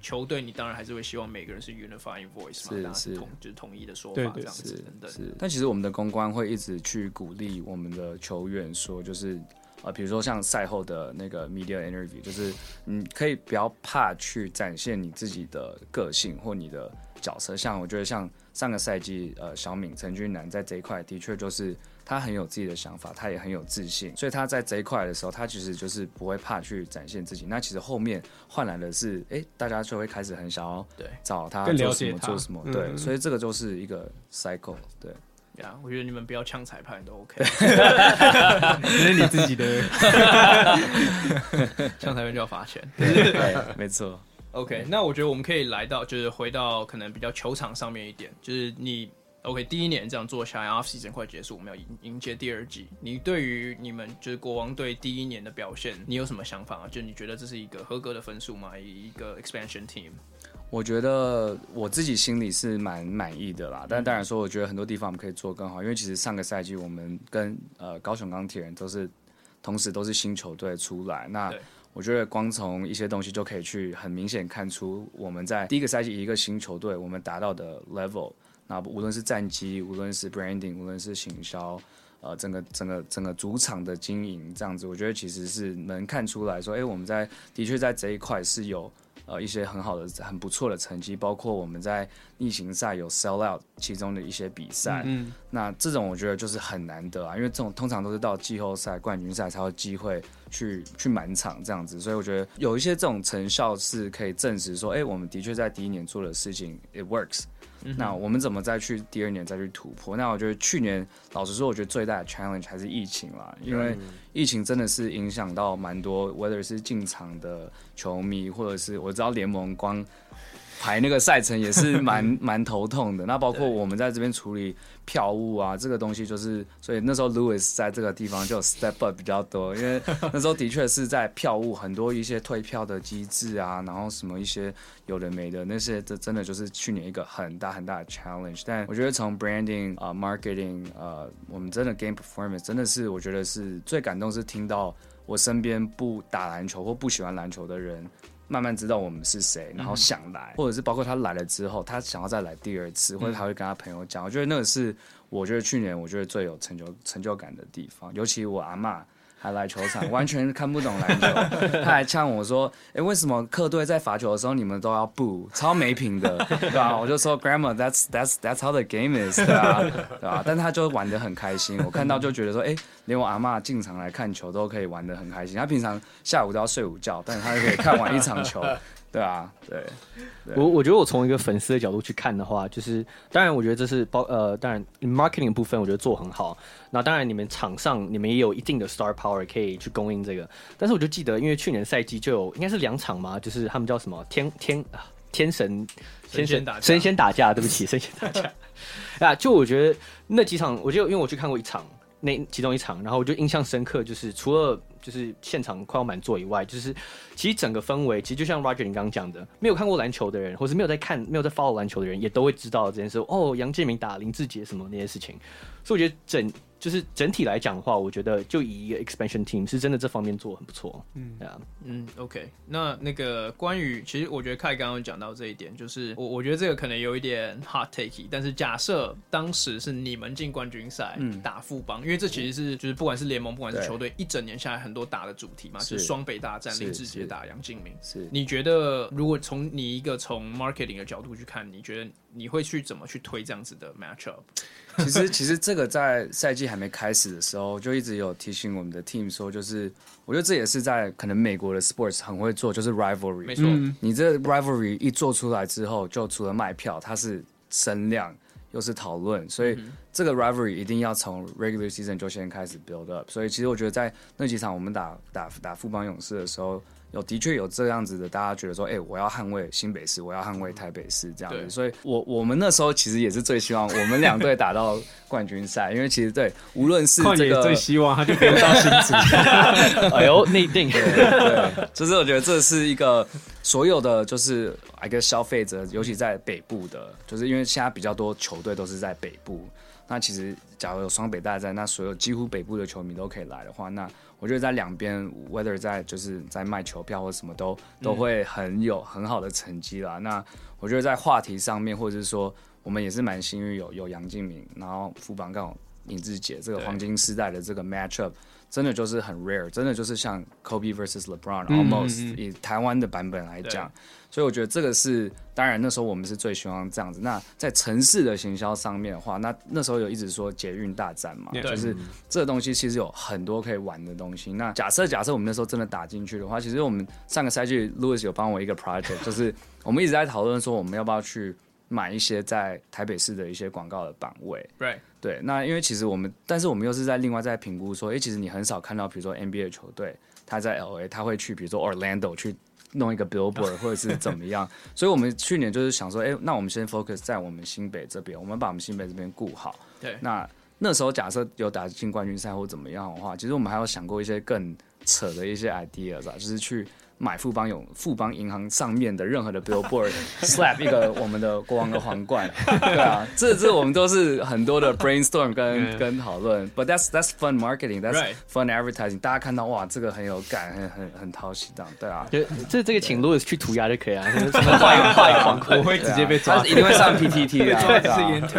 球队你当然还是会希望每个人是 unifying voice 嘛，大家是统就是统一的说法这样子等等。但其实我们的公关会一直去鼓励我们的球员说，就是。啊，比如说像赛后的那个 media interview，就是你可以不要怕去展现你自己的个性或你的角色。像我觉得像上个赛季，呃，小敏陈俊南在这一块的确就是他很有自己的想法，他也很有自信，所以他在这一块的时候，他其实就是不会怕去展现自己。那其实后面换来的是，哎、欸，大家就会开始很想要对找他做什么做什么，对，所以这个就是一个 cycle，对。呀，我觉得你们不要呛裁判都 OK，这是你自己的，<laughs> 呛裁判就要罚钱，<laughs> 对，没错。OK，那我觉得我们可以来到，就是回到可能比较球场上面一点，就是你 OK 第一年这样做下来，off season 快结束，我们要迎迎接第二季。你对于你们就是国王队第一年的表现，你有什么想法啊？就你觉得这是一个合格的分数吗？一个 expansion team？我觉得我自己心里是蛮满意的啦，但当然说，我觉得很多地方我们可以做更好。因为其实上个赛季我们跟呃高雄钢铁人都是同时都是新球队出来，那我觉得光从一些东西就可以去很明显看出我们在第一个赛季一个新球队我们达到的 level。那无论是战绩，无论是 branding，无论是行销，呃，整个整个整个主场的经营这样子，我觉得其实是能看出来说，哎，我们在的确在这一块是有。呃，一些很好的、很不错的成绩，包括我们在逆行赛有 sell out 其中的一些比赛。嗯，那这种我觉得就是很难得啊，因为这种通常都是到季后赛、冠军赛才有机会去去满场这样子，所以我觉得有一些这种成效是可以证实说，哎、欸，我们的确在第一年做的事情 it works。那我们怎么再去第二年再去突破？那我觉得去年老实说，我觉得最大的 challenge 还是疫情啦，因为疫情真的是影响到蛮多，whether 是进场的球迷，或者是我知道联盟光排那个赛程也是 <laughs> 蛮蛮头痛的。那包括我们在这边处理。票务啊，这个东西就是，所以那时候 Louis 在这个地方就 step up 比较多，因为 <laughs> 那时候的确是在票务很多一些退票的机制啊，然后什么一些有的没的那些，这真的就是去年一个很大很大的 challenge。但我觉得从 branding 啊、uh, marketing 呃、uh,，我们真的 game performance 真的是我觉得是最感动，是听到我身边不打篮球或不喜欢篮球的人。慢慢知道我们是谁，然后想来，或者是包括他来了之后，他想要再来第二次，或者他会跟他朋友讲。我觉得那个是，我觉得去年我觉得最有成就成就感的地方，尤其我阿嬷。还来球场，完全看不懂篮球。他还呛我说：“哎、为什么客队在罚球的时候你们都要不超没品的，对吧？”我就说：“Grandma，that's that's that's how the game is，对吧？对吧？”但他就玩得很开心，我看到就觉得说：“哎、欸，连我阿妈进场来看球都可以玩得很开心。他平常下午都要睡午觉，但是他可以看完一场球。”对啊，对，对我我觉得我从一个粉丝的角度去看的话，就是当然我觉得这是包呃，当然 marketing 部分我觉得做很好。那当然你们场上你们也有一定的 star power 可以去供应这个。但是我就记得，因为去年赛季就有应该是两场嘛，就是他们叫什么天天啊天神天神仙打神仙打架，对不起神仙打架 <laughs> 啊，就我觉得那几场，我就因为我去看过一场，那其中一场，然后我就印象深刻，就是除了。就是现场快要满座以外，就是其实整个氛围，其实就像 Roger 你刚刚讲的，没有看过篮球的人，或是没有在看、没有在 follow 篮球的人，也都会知道这件事。哦，杨建明打林志杰什么那些事情，所以我觉得整。就是整体来讲的话，我觉得就以一个 expansion team 是真的这方面做很不错。嗯，对啊，嗯，OK。那那个关于，其实我觉得凯刚刚讲到这一点，就是我我觉得这个可能有一点 hot take，但是假设当时是你们进冠军赛，嗯，打富邦，因为这其实是就是不管是联盟，不管是球队，一整年下来很多打的主题嘛，是就是双北大战，林志杰打杨敬明。是，你觉得如果从你一个从 marketing 的角度去看，你觉得你会去怎么去推这样子的 matchup？<laughs> 其实，其实这个在赛季还没开始的时候，就一直有提醒我们的 team 说，就是我觉得这也是在可能美国的 sports 很会做，就是 rivalry。没错，你这 rivalry 一做出来之后，就除了卖票，它是声量又是讨论，所以这个 rivalry 一定要从 regular season 就先开始 build up。所以其实我觉得在那几场我们打打打富邦勇士的时候。有的确有这样子的，大家觉得说，哎、欸，我要捍卫新北市，我要捍卫台北市这样子。所以我我们那时候其实也是最希望我们两队打到冠军赛，因为其实对，无论是这个最希望他就不用到新竹。<laughs> 哎呦，内定。<laughs> 对，对，就是我觉得这是一个所有的就是一个消费者，尤其在北部的，就是因为现在比较多球队都是在北部。那其实假如有双北大战，那所有几乎北部的球迷都可以来的话，那我觉得在两边，whether 在就是在卖球票或什么都都会很有很好的成绩啦。那我觉得在话题上面，或者是说我们也是蛮幸运有有杨敬敏，然后富邦刚好尹志杰这个黄金时代的这个 matchup。真的就是很 rare，真的就是像 Kobe versus LeBron，almost、嗯、以台湾的版本来讲，所以我觉得这个是当然那时候我们是最希望这样子。那在城市的行销上面的话，那那时候有一直说捷运大战嘛，对就是这个东西其实有很多可以玩的东西。那假设假设我们那时候真的打进去的话，其实我们上个赛季 Louis 有帮我一个 project，就是我们一直在讨论说我们要不要去。买一些在台北市的一些广告的版位，Right. 对，那因为其实我们，但是我们又是在另外在评估说，哎、欸，其实你很少看到，比如说 NBA 球队他在 LA，他会去比如说 Orlando 去弄一个 billboard 或者是怎么样，<laughs> 所以我们去年就是想说，哎、欸，那我们先 focus 在我们新北这边，我们把我们新北这边顾好。对，那那时候假设有打进冠军赛或怎么样的话，其实我们还有想过一些更扯的一些 ideas 啊，就是去。买富邦有富邦银行上面的任何的 billboard，slap <laughs> 一个我们的国王的皇冠，<laughs> 对啊，这这我们都是很多的 brainstorm 跟跟讨论，but that's that's fun marketing，that's fun advertising，大家看到哇，这个很有感，很很很讨喜这样，对啊，<laughs> 就这这个请 Louis 去涂鸦就可以啊，画一个画一个皇冠，我会直接被抓，他一定会上 PTT 的，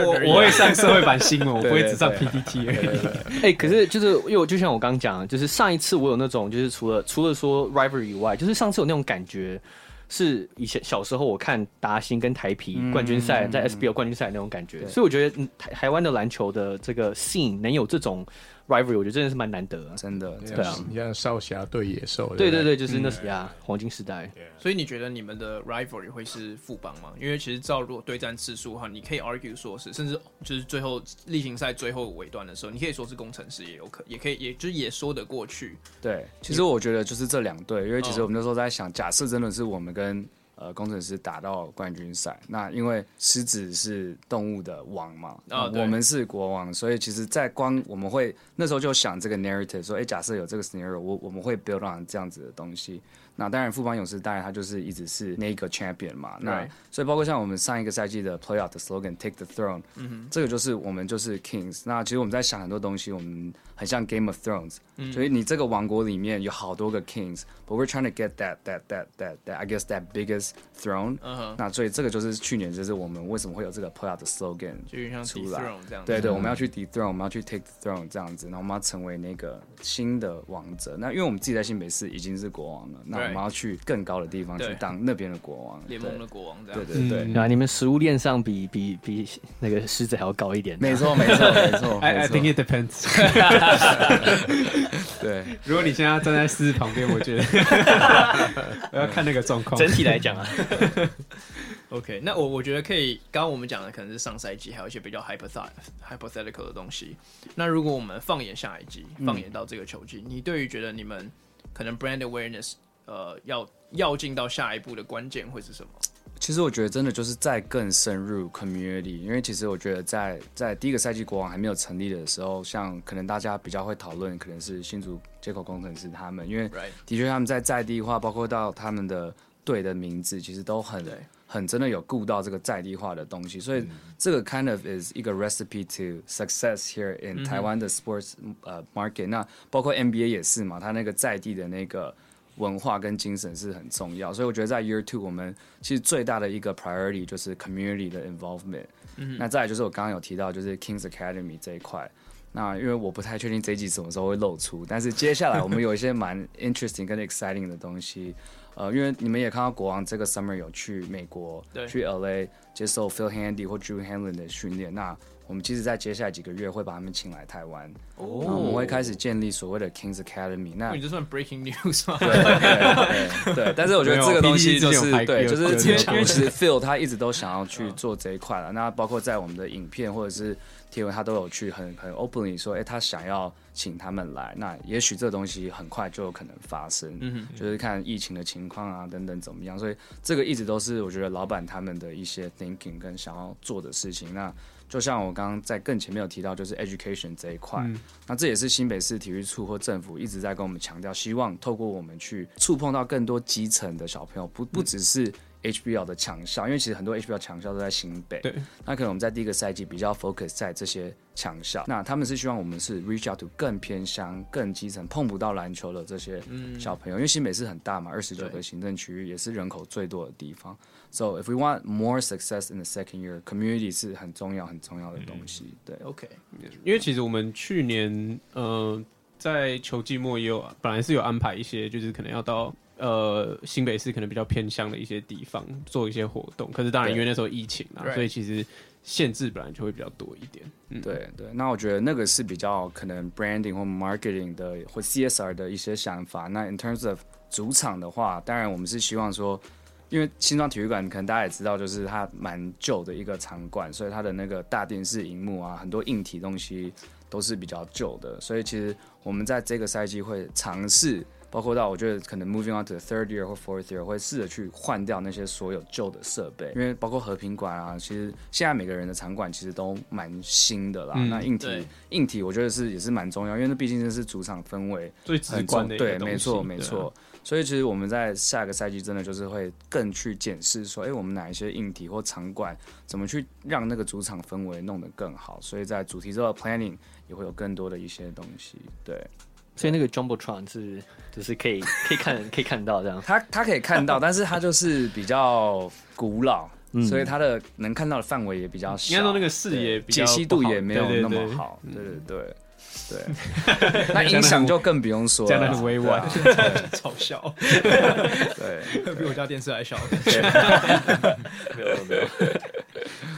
我我会上社会版新闻，我不会只上 PTT 而已。哎，可是就是因为就像我刚刚讲，就是上一次我有那种就是除了除了说 rivalry 以外，就是。上次有那种感觉，是以前小时候我看达兴跟台皮冠军赛，在 SBL 冠军赛那种感觉，嗯、所以我觉得台台湾的篮球的这个 scene 能有这种。Rivalry 我觉得真的是蛮难得，真的，对啊，你像少侠对野兽，对对对，就是那时呀，黄金时代。所以你觉得你们的 rivalry 会是副帮吗？因为其实照如果对战次数哈，你可以 argue 说是，甚至就是最后例行赛最后尾段的时候，你可以说是工程师也有可，也可以，也就是也说得过去。对，其实我觉得就是这两队，因为其实我们那时候在想，假设真的是我们跟。呃，工程师打到冠军赛，那因为狮子是动物的王嘛，哦、我们是国王，所以其实，在光我们会那时候就想这个 narrative，说，哎、欸，假设有这个 scenario，我我们会 build on 这样子的东西。那当然，富邦勇士当然他就是一直是那个 champion 嘛。那所以包括像我们上一个赛季的 playoff 的 slogan take the throne，嗯哼，这个就是我们就是 kings。那其实我们在想很多东西，我们很像 Game of Thrones，嗯、所以你这个王国里面有好多个 kings，but we're trying to get that that that that that I guess that biggest throne。那所以这个就是去年就是我们为什么会有这个 playoff 的 slogan 出来，这样对，对对，我们要去 dethrone，我们要去 take the throne 这样子，然后我们要成为那个新的王者。那因为我们自己在新北市已经是国王了，那我们要去更高的地方去当那边的国王，联盟的国王这样。对对对，啊，你们食物链上比比比那个狮子还要高一点。没错没错没错。<laughs> I think it depends。<laughs> <laughs> <laughs> 对，如果你现在站在狮子旁边，我觉得 <laughs> 我要看那个状况。整体来讲啊，<laughs> OK，那我我觉得可以。刚刚我们讲的可能是上赛季，还有一些比较 hypothetical hypothetical 的东西。那如果我们放眼下一季，放眼到这个球季，你对于觉得你们可能 brand awareness 呃，要要进到下一步的关键会是什么？其实我觉得真的就是再更深入 community，因为其实我觉得在在第一个赛季国王还没有成立的时候，像可能大家比较会讨论，可能是新竹接口工程师他们，因为的确他们在在地化，包括到他们的队的名字，其实都很对很真的有顾到这个在地化的东西，所以这个 kind of is 一个 recipe to success here in 台湾的 sports 呃 market，那包括 NBA 也是嘛，他那个在地的那个。文化跟精神是很重要，所以我觉得在 Year Two 我们其实最大的一个 priority 就是 community 的 involvement。嗯，那再来就是我刚刚有提到就是 Kings Academy 这一块。那因为我不太确定这一集什么时候会露出，但是接下来我们有一些蛮 interesting 跟 exciting 的东西。呃，因为你们也看到国王这个 summer 有去美国，去 LA。接受 Phil Handy 或 Drew Hanlon 的训练。那我们其实，在接下来几个月会把他们请来台湾，哦，我们会开始建立所谓的 Kings Academy。那你这算 breaking news 吗？对对对，对。但是我觉得这个东西就是对，就是因为其实 Phil 他一直都想要去做这一块了。那包括在我们的影片或者是贴文，他都有去很很 openly 说，哎、欸，他想要请他们来。那也许这个东西很快就有可能发生，嗯，就是看疫情的情况啊等等怎么样。所以这个一直都是我觉得老板他们的一些 thinking 跟想要做的事情。那就像我刚刚在更前面有提到，就是 education 这一块，嗯，那这也是新北市体育处或政府一直在跟我们强调，希望透过我们去触碰到更多基层的小朋友，不不只是 HBL 的强校，因为其实很多 HBL 强校都在新北，对，那可能我们在第一个赛季比较 focus 在这些强校，那他们是希望我们是 reach out to 更偏乡、更基层碰不到篮球的这些小朋友，因为新北市很大嘛，二十九个行政区域，也是人口最多的地方。So if we want more success in the second year, community 是很重要很重要的东西。嗯、对，OK。因为其实我们去年呃在球季末也有本来是有安排一些，就是可能要到呃新北市可能比较偏乡的一些地方做一些活动。可是当然因为那时候疫情啊，所以其实限制本来就会比较多一点。嗯、对对。那我觉得那个是比较可能 branding 或 marketing 的或 CSR 的一些想法。那 in terms of 主场的话，当然我们是希望说。因为新庄体育馆可能大家也知道，就是它蛮旧的一个场馆，所以它的那个大电视荧幕啊，很多硬体东西都是比较旧的。所以其实我们在这个赛季会尝试，包括到我觉得可能 moving on to the third year 或 fourth year 会试着去换掉那些所有旧的设备，因为包括和平馆啊，其实现在每个人的场馆其实都蛮新的啦。嗯、那硬体硬体我觉得是也是蛮重要，因为那毕竟这是主场氛围最直观。对，没错没错。所以其实我们在下个赛季真的就是会更去检视说，哎，我们哪一些硬体或场馆怎么去让那个主场氛围弄得更好。所以在主题之后的 planning 也会有更多的一些东西。对，所以那个 jumbotron 是就是可以可以看可以看到这样。<laughs> 它它可以看到，<laughs> 但是它就是比较古老，嗯、所以它的能看到的范围也比较小。应该说那个视野解析度也没有那么好。对对对。对对，<laughs> 那音响就更不用说了，讲的很委婉，嘲笑。对，比我家电视还小。没有没有。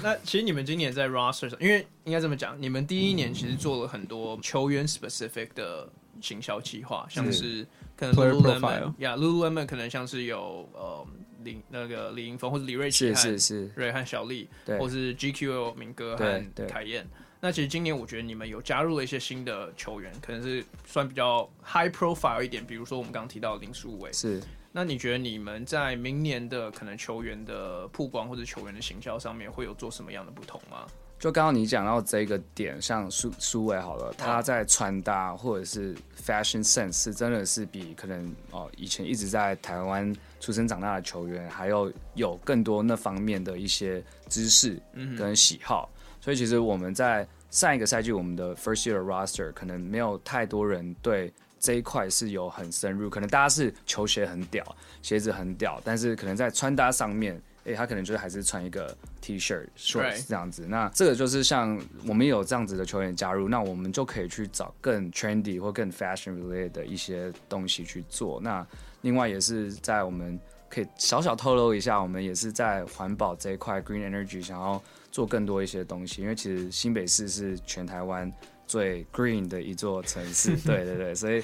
那其实你们今年在 roster 上，因为应该这么讲，你们第一年其实做了很多球员 specific 的行销计划，像是可能 Lululemon，呀，Lululemon 可能像是有呃李那个李盈峰或者李瑞奇，是是是，瑞和小丽，对，或是 GQ 明哥和凯燕。那其实今年我觉得你们有加入了一些新的球员，可能是算比较 high profile 一点，比如说我们刚刚提到林书伟。是。那你觉得你们在明年的可能球员的曝光或者球员的行销上面会有做什么样的不同吗？就刚刚你讲到这个点，像苏苏伟好了，他在穿搭或者是 fashion sense 是真的是比可能哦以前一直在台湾出生长大的球员还要有更多那方面的一些知识跟喜好。嗯所以其实我们在上一个赛季，我们的 first year roster 可能没有太多人对这一块是有很深入。可能大家是球鞋很屌，鞋子很屌，但是可能在穿搭上面，哎、欸，他可能就是还是穿一个 T-shirt、shorts 这样子。那这个就是像我们有这样子的球员加入，那我们就可以去找更 trendy 或更 fashion related 的一些东西去做。那另外也是在我们可以小小透露一下，我们也是在环保这一块 green energy 想要。做更多一些东西，因为其实新北市是全台湾最 green 的一座城市，<laughs> 对对对，所以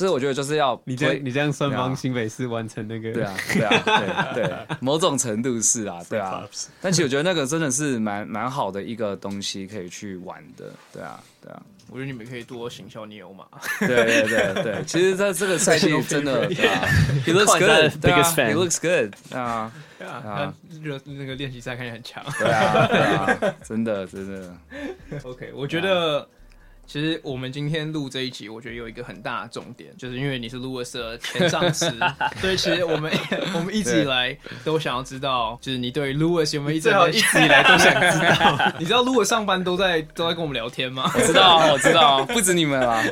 这我觉得就是要你这你这样算帮新北市完成那个，对啊对啊对对，<laughs> 某种程度是啊，对啊，但其实我觉得那个真的是蛮蛮好的一个东西可以去玩的，对啊对啊。<laughs> 我觉得你们可以多行销尼欧马。对对对对，其实在这个赛季真的，对啊，He looks good，对啊，He looks good，啊。啊，热那个练习赛看起来很强，对啊对啊，真的真的。OK，我觉得。其实我们今天录这一集，我觉得有一个很大的重点，就是因为你是 Louis 的前上司，<laughs> 所以其实我们 <laughs> 我们一直以来都想要知道，就是你对 Louis 有没有一直一直以来都想知道？你知道 Louis 上班都在 <laughs> 都在跟我们聊天吗？我知道，我知道，不止你们啊。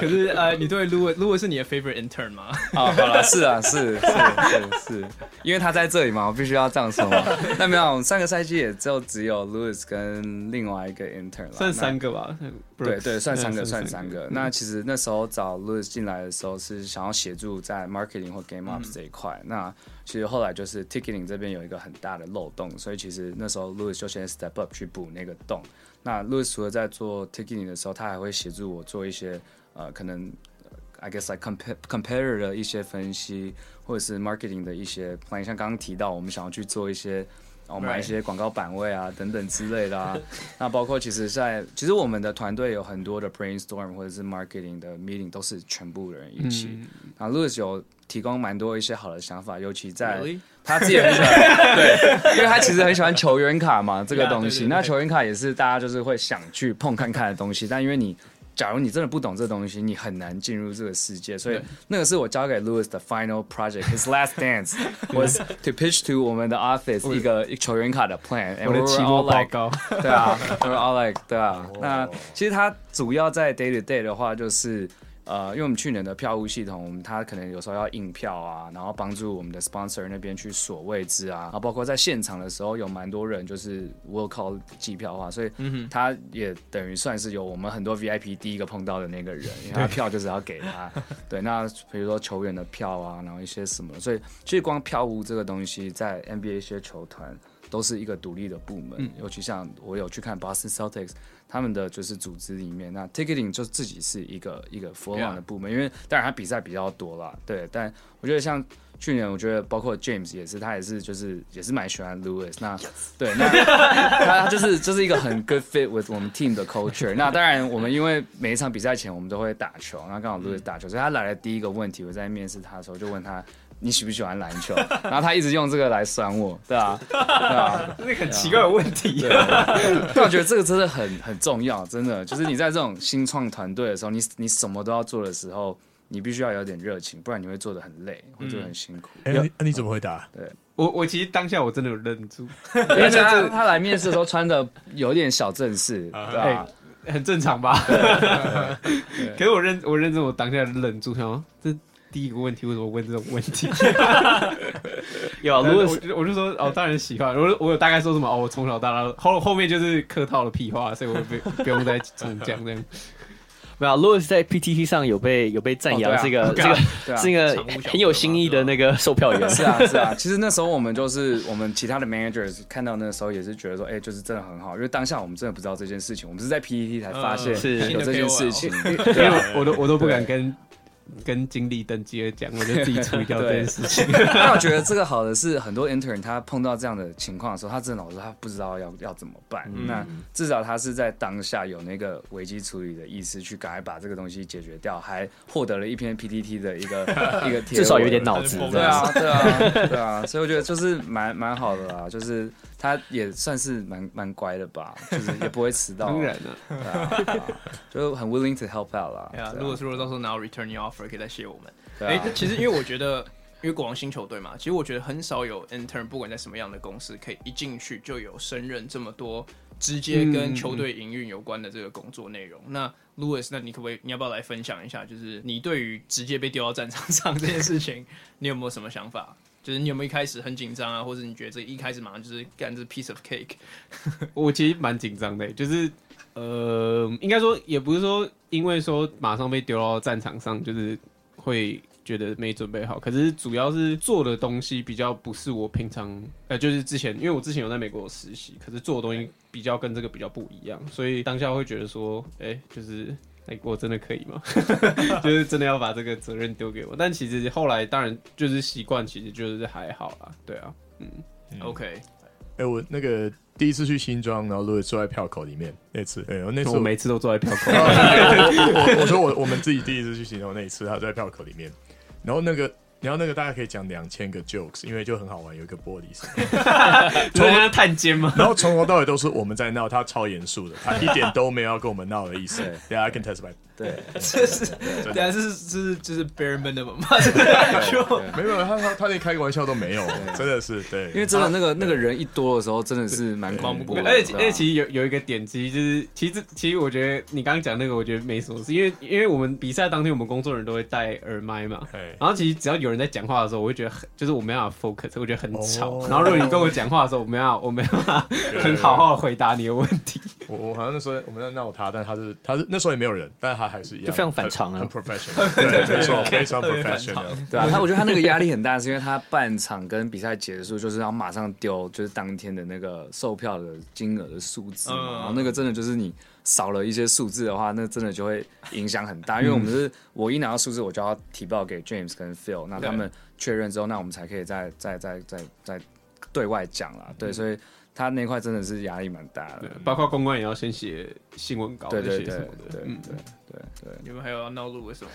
可是呃，你对 Louis，Louis 是你的 favorite intern 吗？啊，好了，是啊，是是是是，因为他在这里嘛，我必须要这样说嘛。那没有，上个赛季也就只有 Louis 跟另外一个 intern 了，算三个吧。吧？对对，算三个，嗯算三个。那其实那时候找 Louis 进来的时候，是想要协助在 marketing 或 game ops 这一块。嗯、那其实后来就是 ticketing 这边有一个很大的漏洞，所以其实那时候 Louis 就先 step up 去补那个洞。那 Louis 除了在做 ticketing 的时候，他还会协助我做一些呃，可能 I guess like compare 的一些分析，或者是 marketing 的一些 plan。像刚刚提到，我们想要去做一些。然后买一些广告版位啊，等等之类的啊。<laughs> 那包括其实在，在其实我们的团队有很多的 brainstorm 或者是 marketing 的 meeting，都是全部人一起。嗯、然后 Louis 有提供蛮多一些好的想法，尤其在他自己很喜欢，<laughs> 对，因为他其实很喜欢球员卡嘛，这个东西。那球员卡也是大家就是会想去碰看看的东西，但因为你。假如你真的不懂这东西，你很难进入这个世界。所以那个是我交给 Louis 的 final project，his last dance was to pitch to 我们的 office 一个球员卡的 plan。我的期末报告，对啊，we're all like，对啊。那其实他主要在 day to day 的话就是。呃，因为我们去年的票务系统，它可能有时候要印票啊，然后帮助我们的 sponsor 那边去锁位置啊，然后包括在现场的时候，有蛮多人就是 will call 计票的话，所以他也等于算是有我们很多 VIP 第一个碰到的那个人，因为他票就是要给他。<laughs> 对，那比如说球员的票啊，然后一些什么，所以其实光票务这个东西，在 NBA 一些球团都是一个独立的部门，嗯、尤其像我有去看 Boston Celtics。他们的就是组织里面，那 ticketing 就自己是一个一个 full on 的部门.因为当然他比赛比较多啦，对。但我觉得像去年，我觉得包括 James 也是，他也是就是也是蛮喜欢 Lewis，那.对，那 <laughs> 他就是就是一个很 good fit with 我们 team 的 culture。那当然，我们因为每一场比赛前我们都会打球，那刚好 Lewis 打球，所以他来的第一个问题，我在面试他的时候就问他。你喜不喜欢篮球？<laughs> 然后他一直用这个来酸我，对啊，对啊，<laughs> 那个很奇怪的问题。但我觉得这个真的很很重要，真的，就是你在这种新创团队的时候，你你什么都要做的时候，你必须要有点热情，不然你会做的很累，会做的很辛苦。哎，那你怎么回答？对 <laughs> 我，我其实当下我真的有愣住，因为他他来面试的时候穿的有点小正式，对吧？很正常吧？可是我认我认真，我当下愣住，想说这。第一个问题，为什么问这种问题？<laughs> 有啊，如果我我就说哦，当然喜欢。我我有大概说什么哦，我从小到大后后面就是客套的屁话，所以我不不用再重讲这样。<laughs> 没有，Louis 在 PTT 上有被有被赞扬，这个这个是一个很有新意的那个售票员。是啊 <laughs> 是啊，其实那时候我们就是我们其他的 managers 看到那个时候也是觉得说，哎，就是真的很好，因为当下我们真的不知道这件事情，我们是在 PTT 才发现有这件事情，因为我都我都不敢跟。跟经理等级的讲，我就自己处理掉这件事情。<laughs> 那我觉得这个好的是，很多 intern 他碰到这样的情况的时候，他真的老是他不知道要要怎么办。嗯、那至少他是在当下有那个危机处理的意思，去赶快把这个东西解决掉，还获得了一篇 PTT 的一个 <laughs> 一个贴，至少有点脑子。对啊，对啊，对啊，所以我觉得就是蛮蛮好的啦，就是。他也算是蛮蛮乖的吧，<laughs> 就是也不会迟到。当然了，对啊，就很 willing to help out 啦。对啊，如果说到时候拿到 return your offer，可以再谢我们。哎，其实因为我觉得，因为国王新球队嘛，其实我觉得很少有 intern，不管在什么样的公司，可以一进去就有升任这么多直接跟球队营运有关的这个工作内容。那 Louis，那你可不可以，你要不要来分享一下，就是你对于直接被丢到战场上这件事情，你有没有什么想法？就是你有没有一开始很紧张啊，或者你觉得这一开始马上就是干这 piece of cake？<laughs> 我其实蛮紧张的，就是呃，应该说也不是说因为说马上被丢到战场上，就是会觉得没准备好。可是主要是做的东西比较不是我平常呃，就是之前因为我之前有在美国实习，可是做的东西比较跟这个比较不一样，所以当下会觉得说，哎、就是。哎，我真的可以吗？<laughs> 就是真的要把这个责任丢给我？但其实后来当然就是习惯，其实就是还好啦。对啊，嗯，嗯，OK。哎，我那个第一次去新庄，然后路易坐在票口里面那次，哎，我那次我，我每次都坐在票口。我 <laughs> 我说我我们自己第一次去新庄那一次，他在票口里面，然后那个。然后那个大概可以讲两千个 jokes，因为就很好玩，有一个玻璃声，<laughs> 从那探监吗？<laughs> 然后从头到尾都是我们在闹，他超严肃的，他一点都没有要跟我们闹的意思。对，I can testify。对，这是，对啊，这是这是就是 bare minimum <laughs> 嘛，没有，他他他连开个玩笑都没有，真的是对，因为真的那个那个人一多的时候，真的是蛮恐怖的。而且而且其实有有一个点，其实就是其实其实我觉得你刚刚讲那个，我觉得没什么事，因为因为我们比赛当天，我们工作人员都会戴耳麦嘛，然后其实只要有人在讲话的时候，我会觉得很就是我没办法 focus，我觉得很吵。然后如果你跟我讲话的时候，我没办法 <laughs> 我没办法很好好的回答你的问题。我我好像那时候我们在闹他，但他是他是那时候也没有人，但他还是一样，就非常反常啊。很 professional，<laughs> 对，没错，非常 professional。对啊，他我觉得他那个压力很大，是因为他半场跟比赛结束就是要马上丢，就是当天的那个售票的金额的数字嘛，然后那个真的就是你少了一些数字的话，那真的就会影响很大。因为我们是我一拿到数字，我就要提报给 James 跟 Phil，那他们确认之后，那我们才可以再再再再再对外讲啦。对，所以。他那块真的是压力蛮大的，包括公关也要先写新闻稿，对对对对对对你们还有要闹路为什么？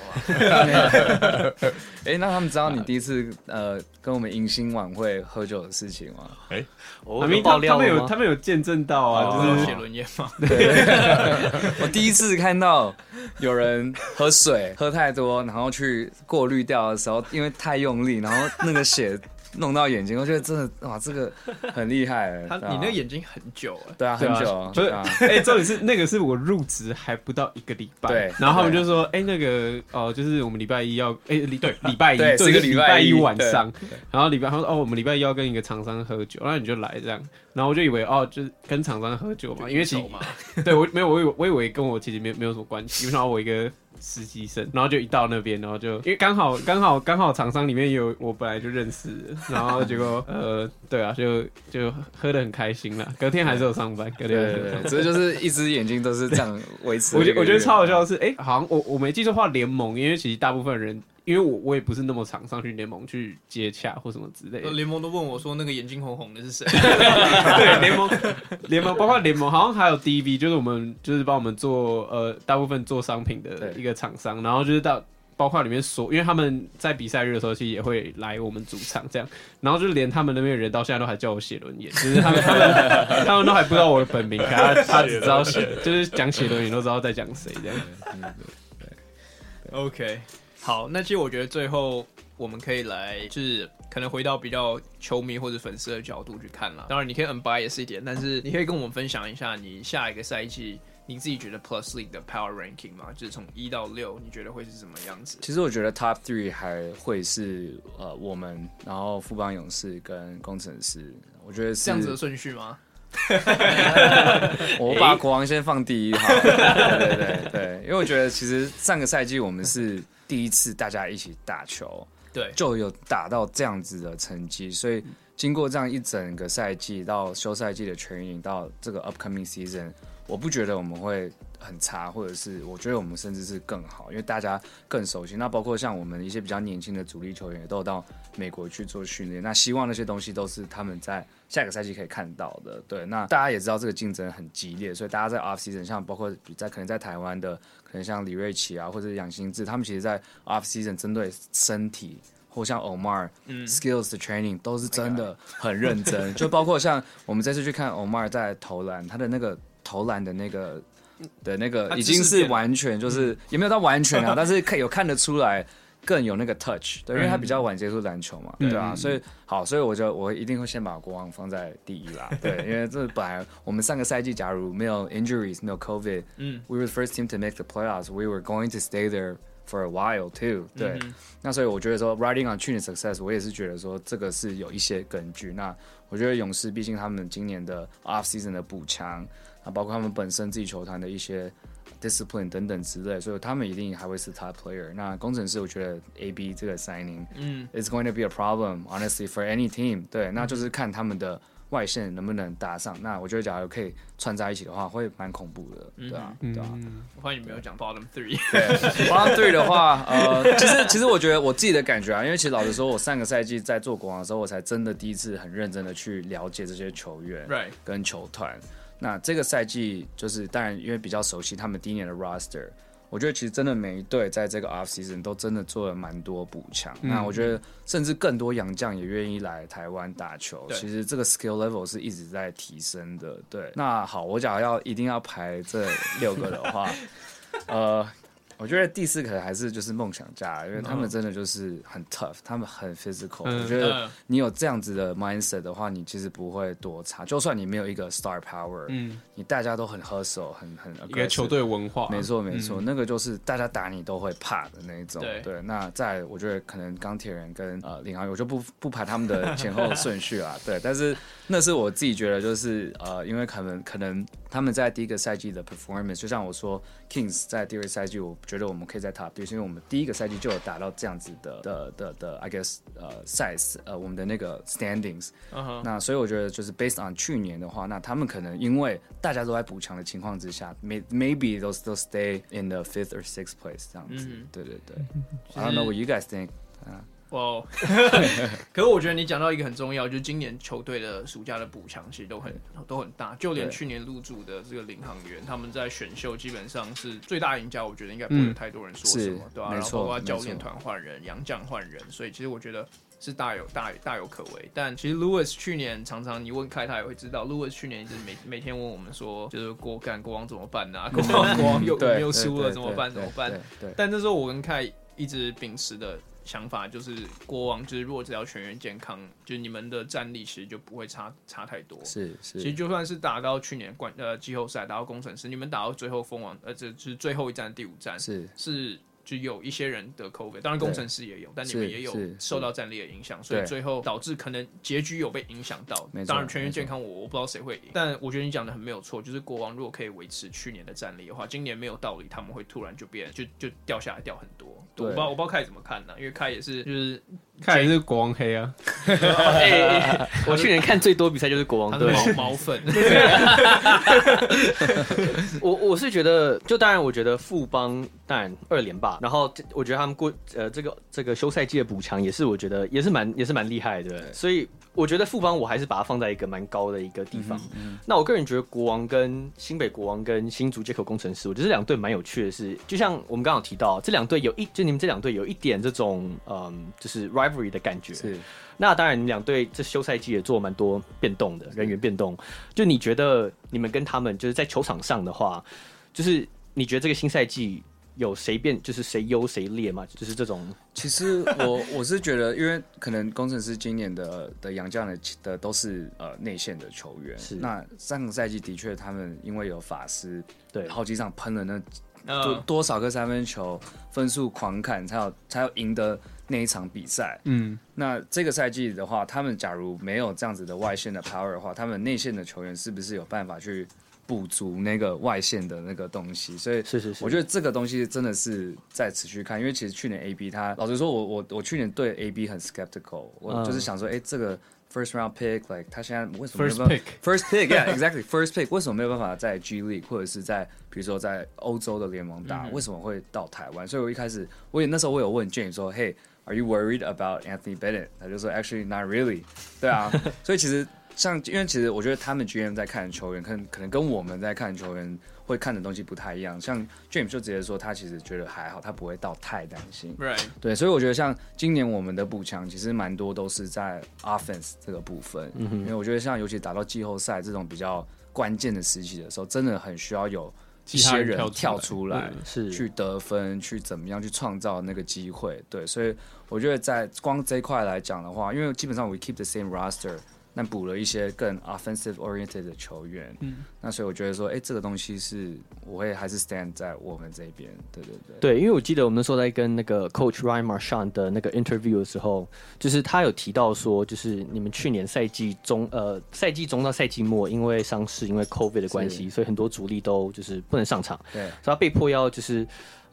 哎，那他们知道你第一次呃跟我们迎新晚会喝酒的事情吗？<laughs> 哎，我爆料他们有他们有见证到啊，就是写轮眼吗？<laughs> 我第一次看到有人喝水喝太多，然后去过滤掉的时候，因为太用力，然后那个血。弄到眼睛，我觉得真的哇，这个很厉害。<laughs> 他你那个眼睛很久哎，对啊，很久。不是，哎，重点是那个是我入职还不到一个礼拜，对。然后他们就说，哎，那个哦，就是我们礼拜一要，哎，礼对 <laughs> 礼拜一，对，是一个礼拜一晚上。然后礼拜他说，哦，我们礼拜一要跟一个厂商喝酒，然后你就来这样。然后我就以为哦，就是跟厂商喝酒嘛，因为其实对我没有，我以为我以为跟我其实没没有什么关系，因为我一个。实习生，然后就一到那边，然后就因为刚好刚好刚好厂商里面有我本来就认识，然后结果 <laughs> 呃，对啊，就就喝得很开心了。隔天还是有上班，隔天还是有上班。对对对，所以就是一只眼睛都是这样维持。<laughs> 我觉我觉得超好笑的是，哎、欸，好像我我没记错话，联盟，因为其实大部分人。因为我我也不是那么常上去联盟去接洽或什么之类的，联盟都问我说那个眼睛红红的是谁？<laughs> 对，联盟 <laughs> 联盟包括联盟好像还有 DV，就是我们就是帮我们做呃大部分做商品的一个厂商，然后就是到包括里面所，因为他们在比赛日的时候其实也会来我们主场这样，然后就是连他们那边人到现在都还叫我写轮眼，<laughs> 就是他们他们他们都还不知道我的本名，他他只知道写就是讲写轮眼都知道在讲谁这样。对，OK。好，那其实我觉得最后我们可以来，就是可能回到比较球迷或者粉丝的角度去看了。当然，你可以 unbiased 一点，但是你可以跟我们分享一下你下一个赛季你自己觉得 Plus League 的 Power Ranking 吗，就是从一到六，你觉得会是什么样子？其实我觉得 Top Three 还会是呃我们，然后富邦勇士跟工程师，我觉得是这样子的顺序吗？<laughs> 我把国王先放第一好，对对对对，因为我觉得其实上个赛季我们是。第一次大家一起打球，对，就有打到这样子的成绩，所以经过这样一整个赛季到休赛季的 training 到这个 upcoming season，我不觉得我们会很差，或者是我觉得我们甚至是更好，因为大家更熟悉。那包括像我们一些比较年轻的主力球员也都有到美国去做训练，那希望那些东西都是他们在下个赛季可以看到的。对，那大家也知道这个竞争很激烈，所以大家在 off season 像包括比在可能在台湾的。可能像李瑞奇啊，或者杨新志，他们其实，在 off season 针对身体，或像 Omar，嗯，skills 的 training 都是真的很认真。就包括像我们这次去看 Omar 在投篮，他的那个投篮的那个的那个，已经是完全就是也没有到完全啊，<laughs> 但是看有看得出来。更有那个 touch，对，因为他比较晚接触篮球嘛，嗯、对啊，所以好，所以我就我一定会先把国王放在第一啦，<laughs> 对，因为这本来我们上个赛季假如没有 injuries，没有 COVID，嗯，we were the first team to make the playoffs，we were going to stay there for a while too，对，那所以我觉得说 riding on 去年 success，我也是觉得说这个是有一些根据。那我觉得勇士毕竟他们今年的 off season 的补强，啊，包括他们本身自己球团的一些。discipline 等等之类，所以他们一定还会是 top player。那工程师，我觉得 AB 这个 signing，嗯，is going to be a problem honestly for any team。对，那就是看他们的外线能不能搭上。那我觉得假如可以串在一起的话，会蛮恐怖的，对啊，对啊。我发现你没有讲 bottom three。对，bottom three 的话，呃，其实其实我觉得我自己的感觉啊，因为其实老实说，我上个赛季在做国王的时候，我才真的第一次很认真的去了解这些球员，跟球团。那这个赛季就是当然，因为比较熟悉他们第一年的 roster，我觉得其实真的每一队在这个 off season 都真的做了蛮多补强。嗯、那我觉得甚至更多洋将也愿意来台湾打球。其实这个 skill level 是一直在提升的。对，那好，我假如要一定要排这六个的话，<laughs> 呃，我觉得第四可能还是就是梦想家，因为他们真的就是很 tough，他们很 physical。嗯、我觉得你有这样子的 mindset 的话，你其实不会多差。就算你没有一个 star power，嗯，你大家都很 hustle，很很一个球队文化。没错没错，嗯、那个就是大家打你都会怕的那一种。对，对，那在我觉得可能钢铁人跟呃领航员，我就不不排他们的前后顺序啊。<laughs> 对，但是那是我自己觉得就是呃，因为可能可能他们在第一个赛季的 performance，就像我说 Kings 在第二个赛季，我觉得我们可以在 top，是因为我们第一个赛季就有达到这样子的的的的，I guess 呃 size 呃我们的那个 standings，、uh huh. 那所以我觉得就是 based on 去年的话，那他们可能因为大家都在补强的情况之下，may maybe they'll still stay in the fifth or sixth place 这样子，mm hmm. 对对对、就是、，I don't know what you guys think，啊。哇！Wow. <laughs> 可是我觉得你讲到一个很重要，就是今年球队的暑假的补强其实都很都很大，就连去年入驻的这个领航员，他们在选秀基本上是最大赢家，我觉得应该不会有太多人说什么，嗯、对吧、啊？然后包括教练团换人、洋将换人，所以其实我觉得是大有大大有可为。但其实 Lewis 去年常常你问开他也会知道，Lewis 去年一直每 <laughs> 每天问我们说，就是国干国王怎么办呢、啊？国王国王又又输了怎么办？怎么办？但那时候我跟开一直秉持的。想法就是国王，就是如果只要全员健康，就是你们的战力其实就不会差差太多。是是，其实就算是打到去年冠呃季后赛，打到工程师，你们打到最后封王，呃这就是最后一战第五战是是。就有一些人得 COVID，当然工程师也有，但你们也有受到战力的影响，所以最后导致可能结局有被影响到。当然全员健康，我我不知道谁会赢，但我觉得你讲的很没有错，就是国王如果可以维持去年的战力的话，今年没有道理他们会突然就变就就掉下来掉很多。我不知道我不知道凯怎么看呢？因为凯也是就是凯也是国王黑啊。<laughs> 我去年看最多比赛就是国王队毛毛粉。<laughs> 我我是觉得，就当然我觉得富邦当然二连霸。然后我觉得他们过呃这个这个休赛季的补强也是我觉得也是蛮也是蛮厉害的，对，所以我觉得富邦我还是把它放在一个蛮高的一个地方。那我个人觉得国王跟新北国王跟新竹街口工程师，我觉得这两队蛮有趣的是，就像我们刚刚有提到，这两队有一就你们这两队有一点这种嗯就是 rivalry 的感觉。是。那当然，你们两队这休赛季也做蛮多变动的人员变动。就你觉得你们跟他们就是在球场上的话，就是你觉得这个新赛季？有谁变就是谁优谁劣嘛？就是这种。其实我 <laughs> 我是觉得，因为可能工程师今年的的洋将的的都是呃内线的球员。是。那上个赛季的确他们因为有法师，对，好几场喷了那多多少个三分球，分数狂砍，才有才有赢得那一场比赛。嗯。那这个赛季的话，他们假如没有这样子的外线的 power 的话，他们内线的球员是不是有办法去？补足那个外线的那个东西，所以是是是，我觉得这个东西真的是在持续看，因为其实去年 AB 他老实说我，我我我去年对 AB 很 skeptical，我就是想说，哎、嗯欸，这个 first round pick，like 他现在为什么没有办法 first pick，first pick，yeah，exactly，first pick 为什么没有办法在 G League 或者是在比如说在欧洲的联盟打，嗯、为什么会到台湾？所以我一开始我也那时候我有问 James 说，Hey，are you worried about Anthony Bennett？他就说，actually not really，对啊，所以其实。像，因为其实我觉得他们 GM 在看球员，可能可能跟我们在看球员会看的东西不太一样。像 James 就直接说，他其实觉得还好，他不会到太担心。Right. 对，所以我觉得像今年我们的补强，其实蛮多都是在 offense 这个部分。因为我觉得像尤其打到季后赛这种比较关键的时期的时候，真的很需要有一些人跳出来，是去得分，去怎么样去创造那个机会。对，所以我觉得在光这一块来讲的话，因为基本上 we keep the same roster。那补了一些更 offensive oriented 的球员，嗯，那所以我觉得说，哎、欸，这个东西是我会还是 stand 在我们这边，对对对，对，因为我记得我们那时候在跟那个 Coach Ryan Marchand 的那个 interview 的时候，就是他有提到说，就是你们去年赛季中，呃，赛季中到赛季末，因为伤势，因为 COVID 的关系，所以很多主力都就是不能上场，对，所以他被迫要就是。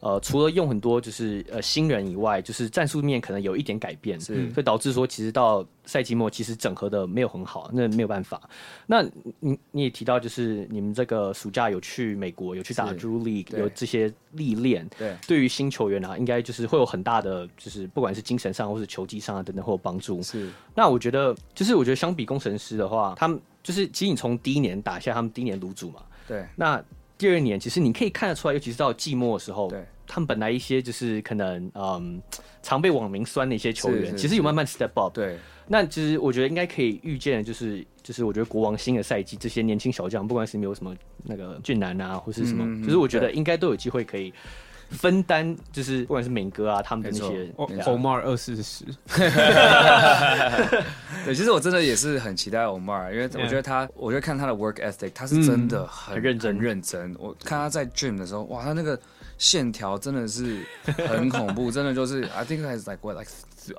呃，除了用很多就是呃新人以外，就是战术面可能有一点改变，是，所以导致说其实到赛季末其实整合的没有很好，那没有办法。那你你也提到就是你们这个暑假有去美国，有去打 Drew League，有这些历练，对，对于新球员啊，应该就是会有很大的就是不管是精神上或是球技上啊等等会有帮助。是，那我觉得就是我觉得相比工程师的话，他们就是其实你从第一年打下他们第一年炉主嘛，对，那第二年其实你可以看得出来，尤其是到季末的时候，对。他们本来一些就是可能嗯常被网民酸的一些球员，其实有慢慢 step up。对，那其实我觉得应该可以预见，就是就是我觉得国王新的赛季这些年轻小将，不管是没有什么那个俊男啊，或是什么，嗯、就是我觉得应该都有机会可以分担，就是不管是敏哥啊，他们的那些 Omar 二四十，<laughs> 对，其实我真的也是很期待 Omar，因为我觉得他，我觉得看他的 work ethic，他是真的很、很认真。很认真。我看他在 gym 的时候，哇，他那个线条真的是很恐怖，真的就是 I think has like what like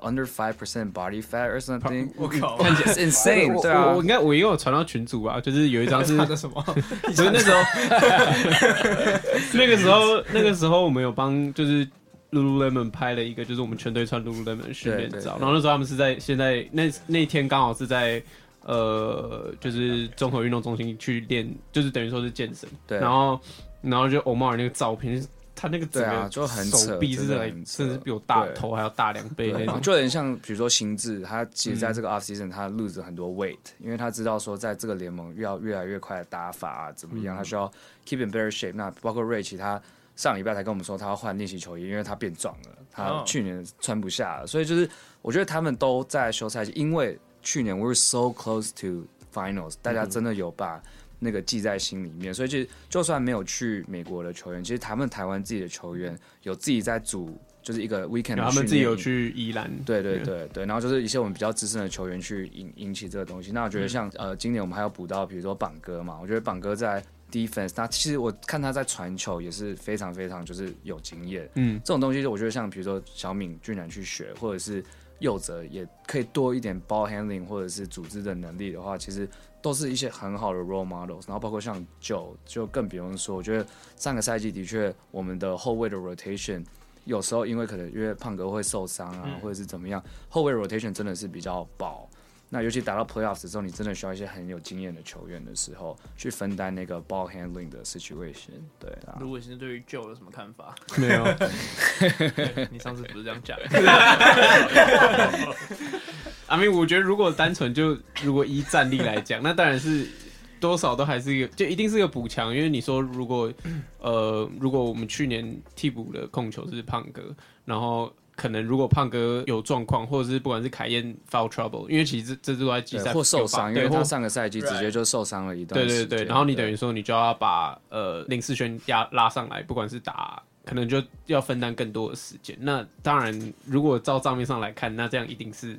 under five percent body fat or something。<laughs> 我靠，看起来 insane，对啊，我应该我应该有传到群组吧，就是有一张是那个什么，<laughs> 不是那时候，<laughs> 那个时候那个时候我们有帮就是 Lululemon 拍了一个，就是我们全队穿 Lululemon 训练照，然后那时候他们是在现在那那天刚好是在呃就是综合运动中心去练，就是等于说是健身，对，然后然后就 Omar 那个照片。他那个对啊就很手臂是甚至比我大头还要大两倍那种，就有点像比如说心智，他其实在这个 off season 他 lose 很多 weight，因为他知道说在这个联盟要越来越快的打法啊怎么样，他需要 keep in better shape。那包括 Rich 他上礼拜才跟我们说他要换练习球衣，因为他变壮了，他去年穿不下了，所以就是我觉得他们都在休赛期，因为去年 we're so close to finals，大家真的有把。那个记在心里面，所以其实就算没有去美国的球员，其实他们台湾自己的球员有自己在组，就是一个 weekend，他们自己有去宜兰，对对对对，然后就是一些我们比较资深的球员去引引起这个东西。那我觉得像、嗯、呃，今年我们还要补到，比如说榜哥嘛，我觉得榜哥在 defense，他其实我看他在传球也是非常非常就是有经验，嗯，这种东西我觉得像比如说小敏俊然去学，或者是佑哲也可以多一点 ball handling 或者是组织的能力的话，其实。都是一些很好的 role models，然后包括像 Joe，就更不用说。我觉得上个赛季的确，我们的后卫的 rotation 有时候因为可能因为胖哥会受伤啊，或者是怎么样，后卫 rotation 真的是比较薄。那尤其打到 playoffs 的时候，你真的需要一些很有经验的球员的时候，去分担那个 ball handling 的 situation。对啊。如果是对于 Joe 有什么看法？没有。<laughs> 你上次不是这样讲？I mean，我觉得如果单纯就如果依战力来讲，那当然是多少都还是一个，就一定是一个补强。因为你说如果呃，如果我们去年替补的控球是胖哥，然后。可能如果胖哥有状况，或者是不管是凯燕 foul trouble，因为其实这这都在季赛或受伤，因为他上个赛季直接就受伤了一段。对对对，然后你等于说你就要把呃林世轩压拉上来，不管是打，可能就要分担更多的时间。那当然，如果照账面上来看，那这样一定是。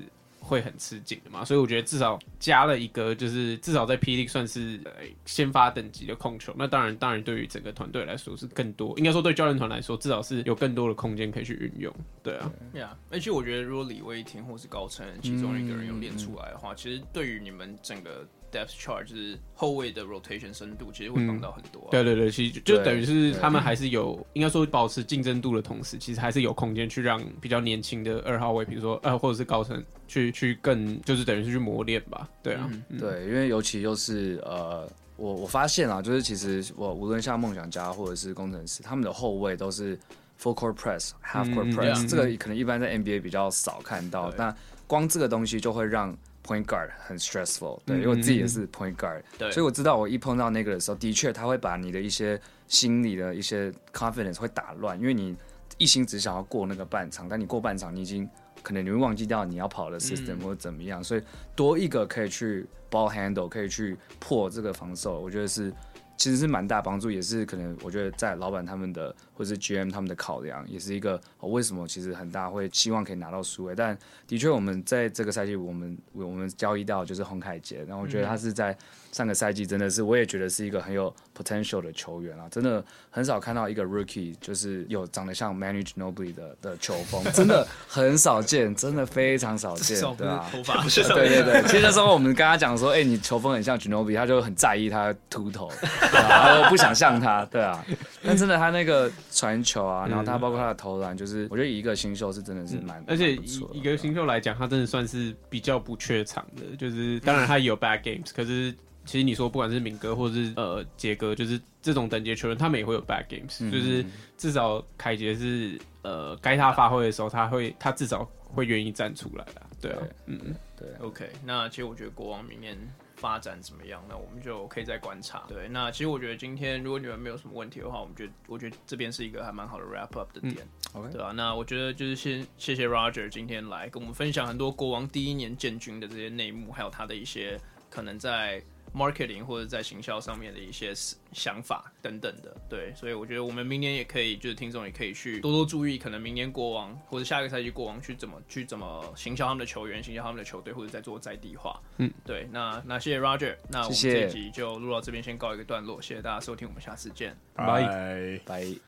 会很吃紧的嘛，所以我觉得至少加了一个，就是至少在霹雳算是先发等级的控球。那当然，当然对于整个团队来说是更多，应该说对教练团来说，至少是有更多的空间可以去运用。对啊，对啊。而且我觉得，如果李威霆或是高层其中一个人有练出来的话，其实对于你们整个。Depth chart 就是后卫的 rotation 深度，其实会帮到很多、啊嗯。对对对，其实就等于是他们还是有，应该说保持竞争度的同时，其实还是有空间去让比较年轻的二号位，比如说呃，或者是高层去去更，就是等于是去磨练吧。对啊，嗯嗯、对，因为尤其就是呃，我我发现啊，就是其实我无论像梦想家或者是工程师，他们的后卫都是 full court press、half court press，、嗯、这个可能一般在 NBA 比较少看到。那光这个东西就会让。Point guard 很 stressful，对，因为我自己也是 point guard，对，所以我知道我一碰到那个的时候，的确他会把你的一些心理的一些 confidence 会打乱，因为你一心只想要过那个半场，但你过半场你已经可能你会忘记掉你要跑的 system 或者怎么样，所以多一个可以去 ball handle，可以去破这个防守，我觉得是。其实是蛮大帮助，也是可能我觉得在老板他们的或者是 GM 他们的考量，也是一个、哦、为什么其实很大会希望可以拿到数位。但的确我们在这个赛季我们我们交易到就是洪凯杰，然后我觉得他是在上个赛季真的是我也觉得是一个很有 potential 的球员啊，真的很少看到一个 rookie 就是有长得像 Manu Ginobili 的的球风，真的很少见，真的非常少见，对啊，头发，<laughs> 对对对，<laughs> 其实那时候我们跟他讲说，哎、欸，你球风很像 Ginobili，他就很在意他秃头。然后不想像他，对啊，但真的他那个传球啊，然后他包括他的投篮，就是我觉得以一个新秀是真的是蛮，而且以一个新秀来讲，他真的算是比较不缺场的，就是当然他有 bad games，可是其实你说不管是敏哥或者是呃杰哥，就是这种等级球员，他们也会有 bad games，就是至少凯杰是呃该他发挥的时候，他会他至少会愿意站出来啊，对啊，嗯，对，OK，那其实我觉得国王明年。发展怎么样？那我们就可以再观察。对，那其实我觉得今天如果你们没有什么问题的话，我们觉得我觉得这边是一个还蛮好的 wrap up 的点，嗯 okay. 对吧、啊？那我觉得就是先谢谢 Roger 今天来跟我们分享很多国王第一年建军的这些内幕，还有他的一些可能在 marketing 或者在行销上面的一些想法等等的。对，所以我觉得我们明年也可以，就是听众也可以去多多注意，可能明年国王或者下一个赛季国王去怎么去怎么行销他们的球员，行销他们的球队，或者在做在地化。嗯，对。那那谢谢 Roger，那我们这一集就录到这边，先告一个段落。谢谢大家收听，我们下次见，拜拜。拜。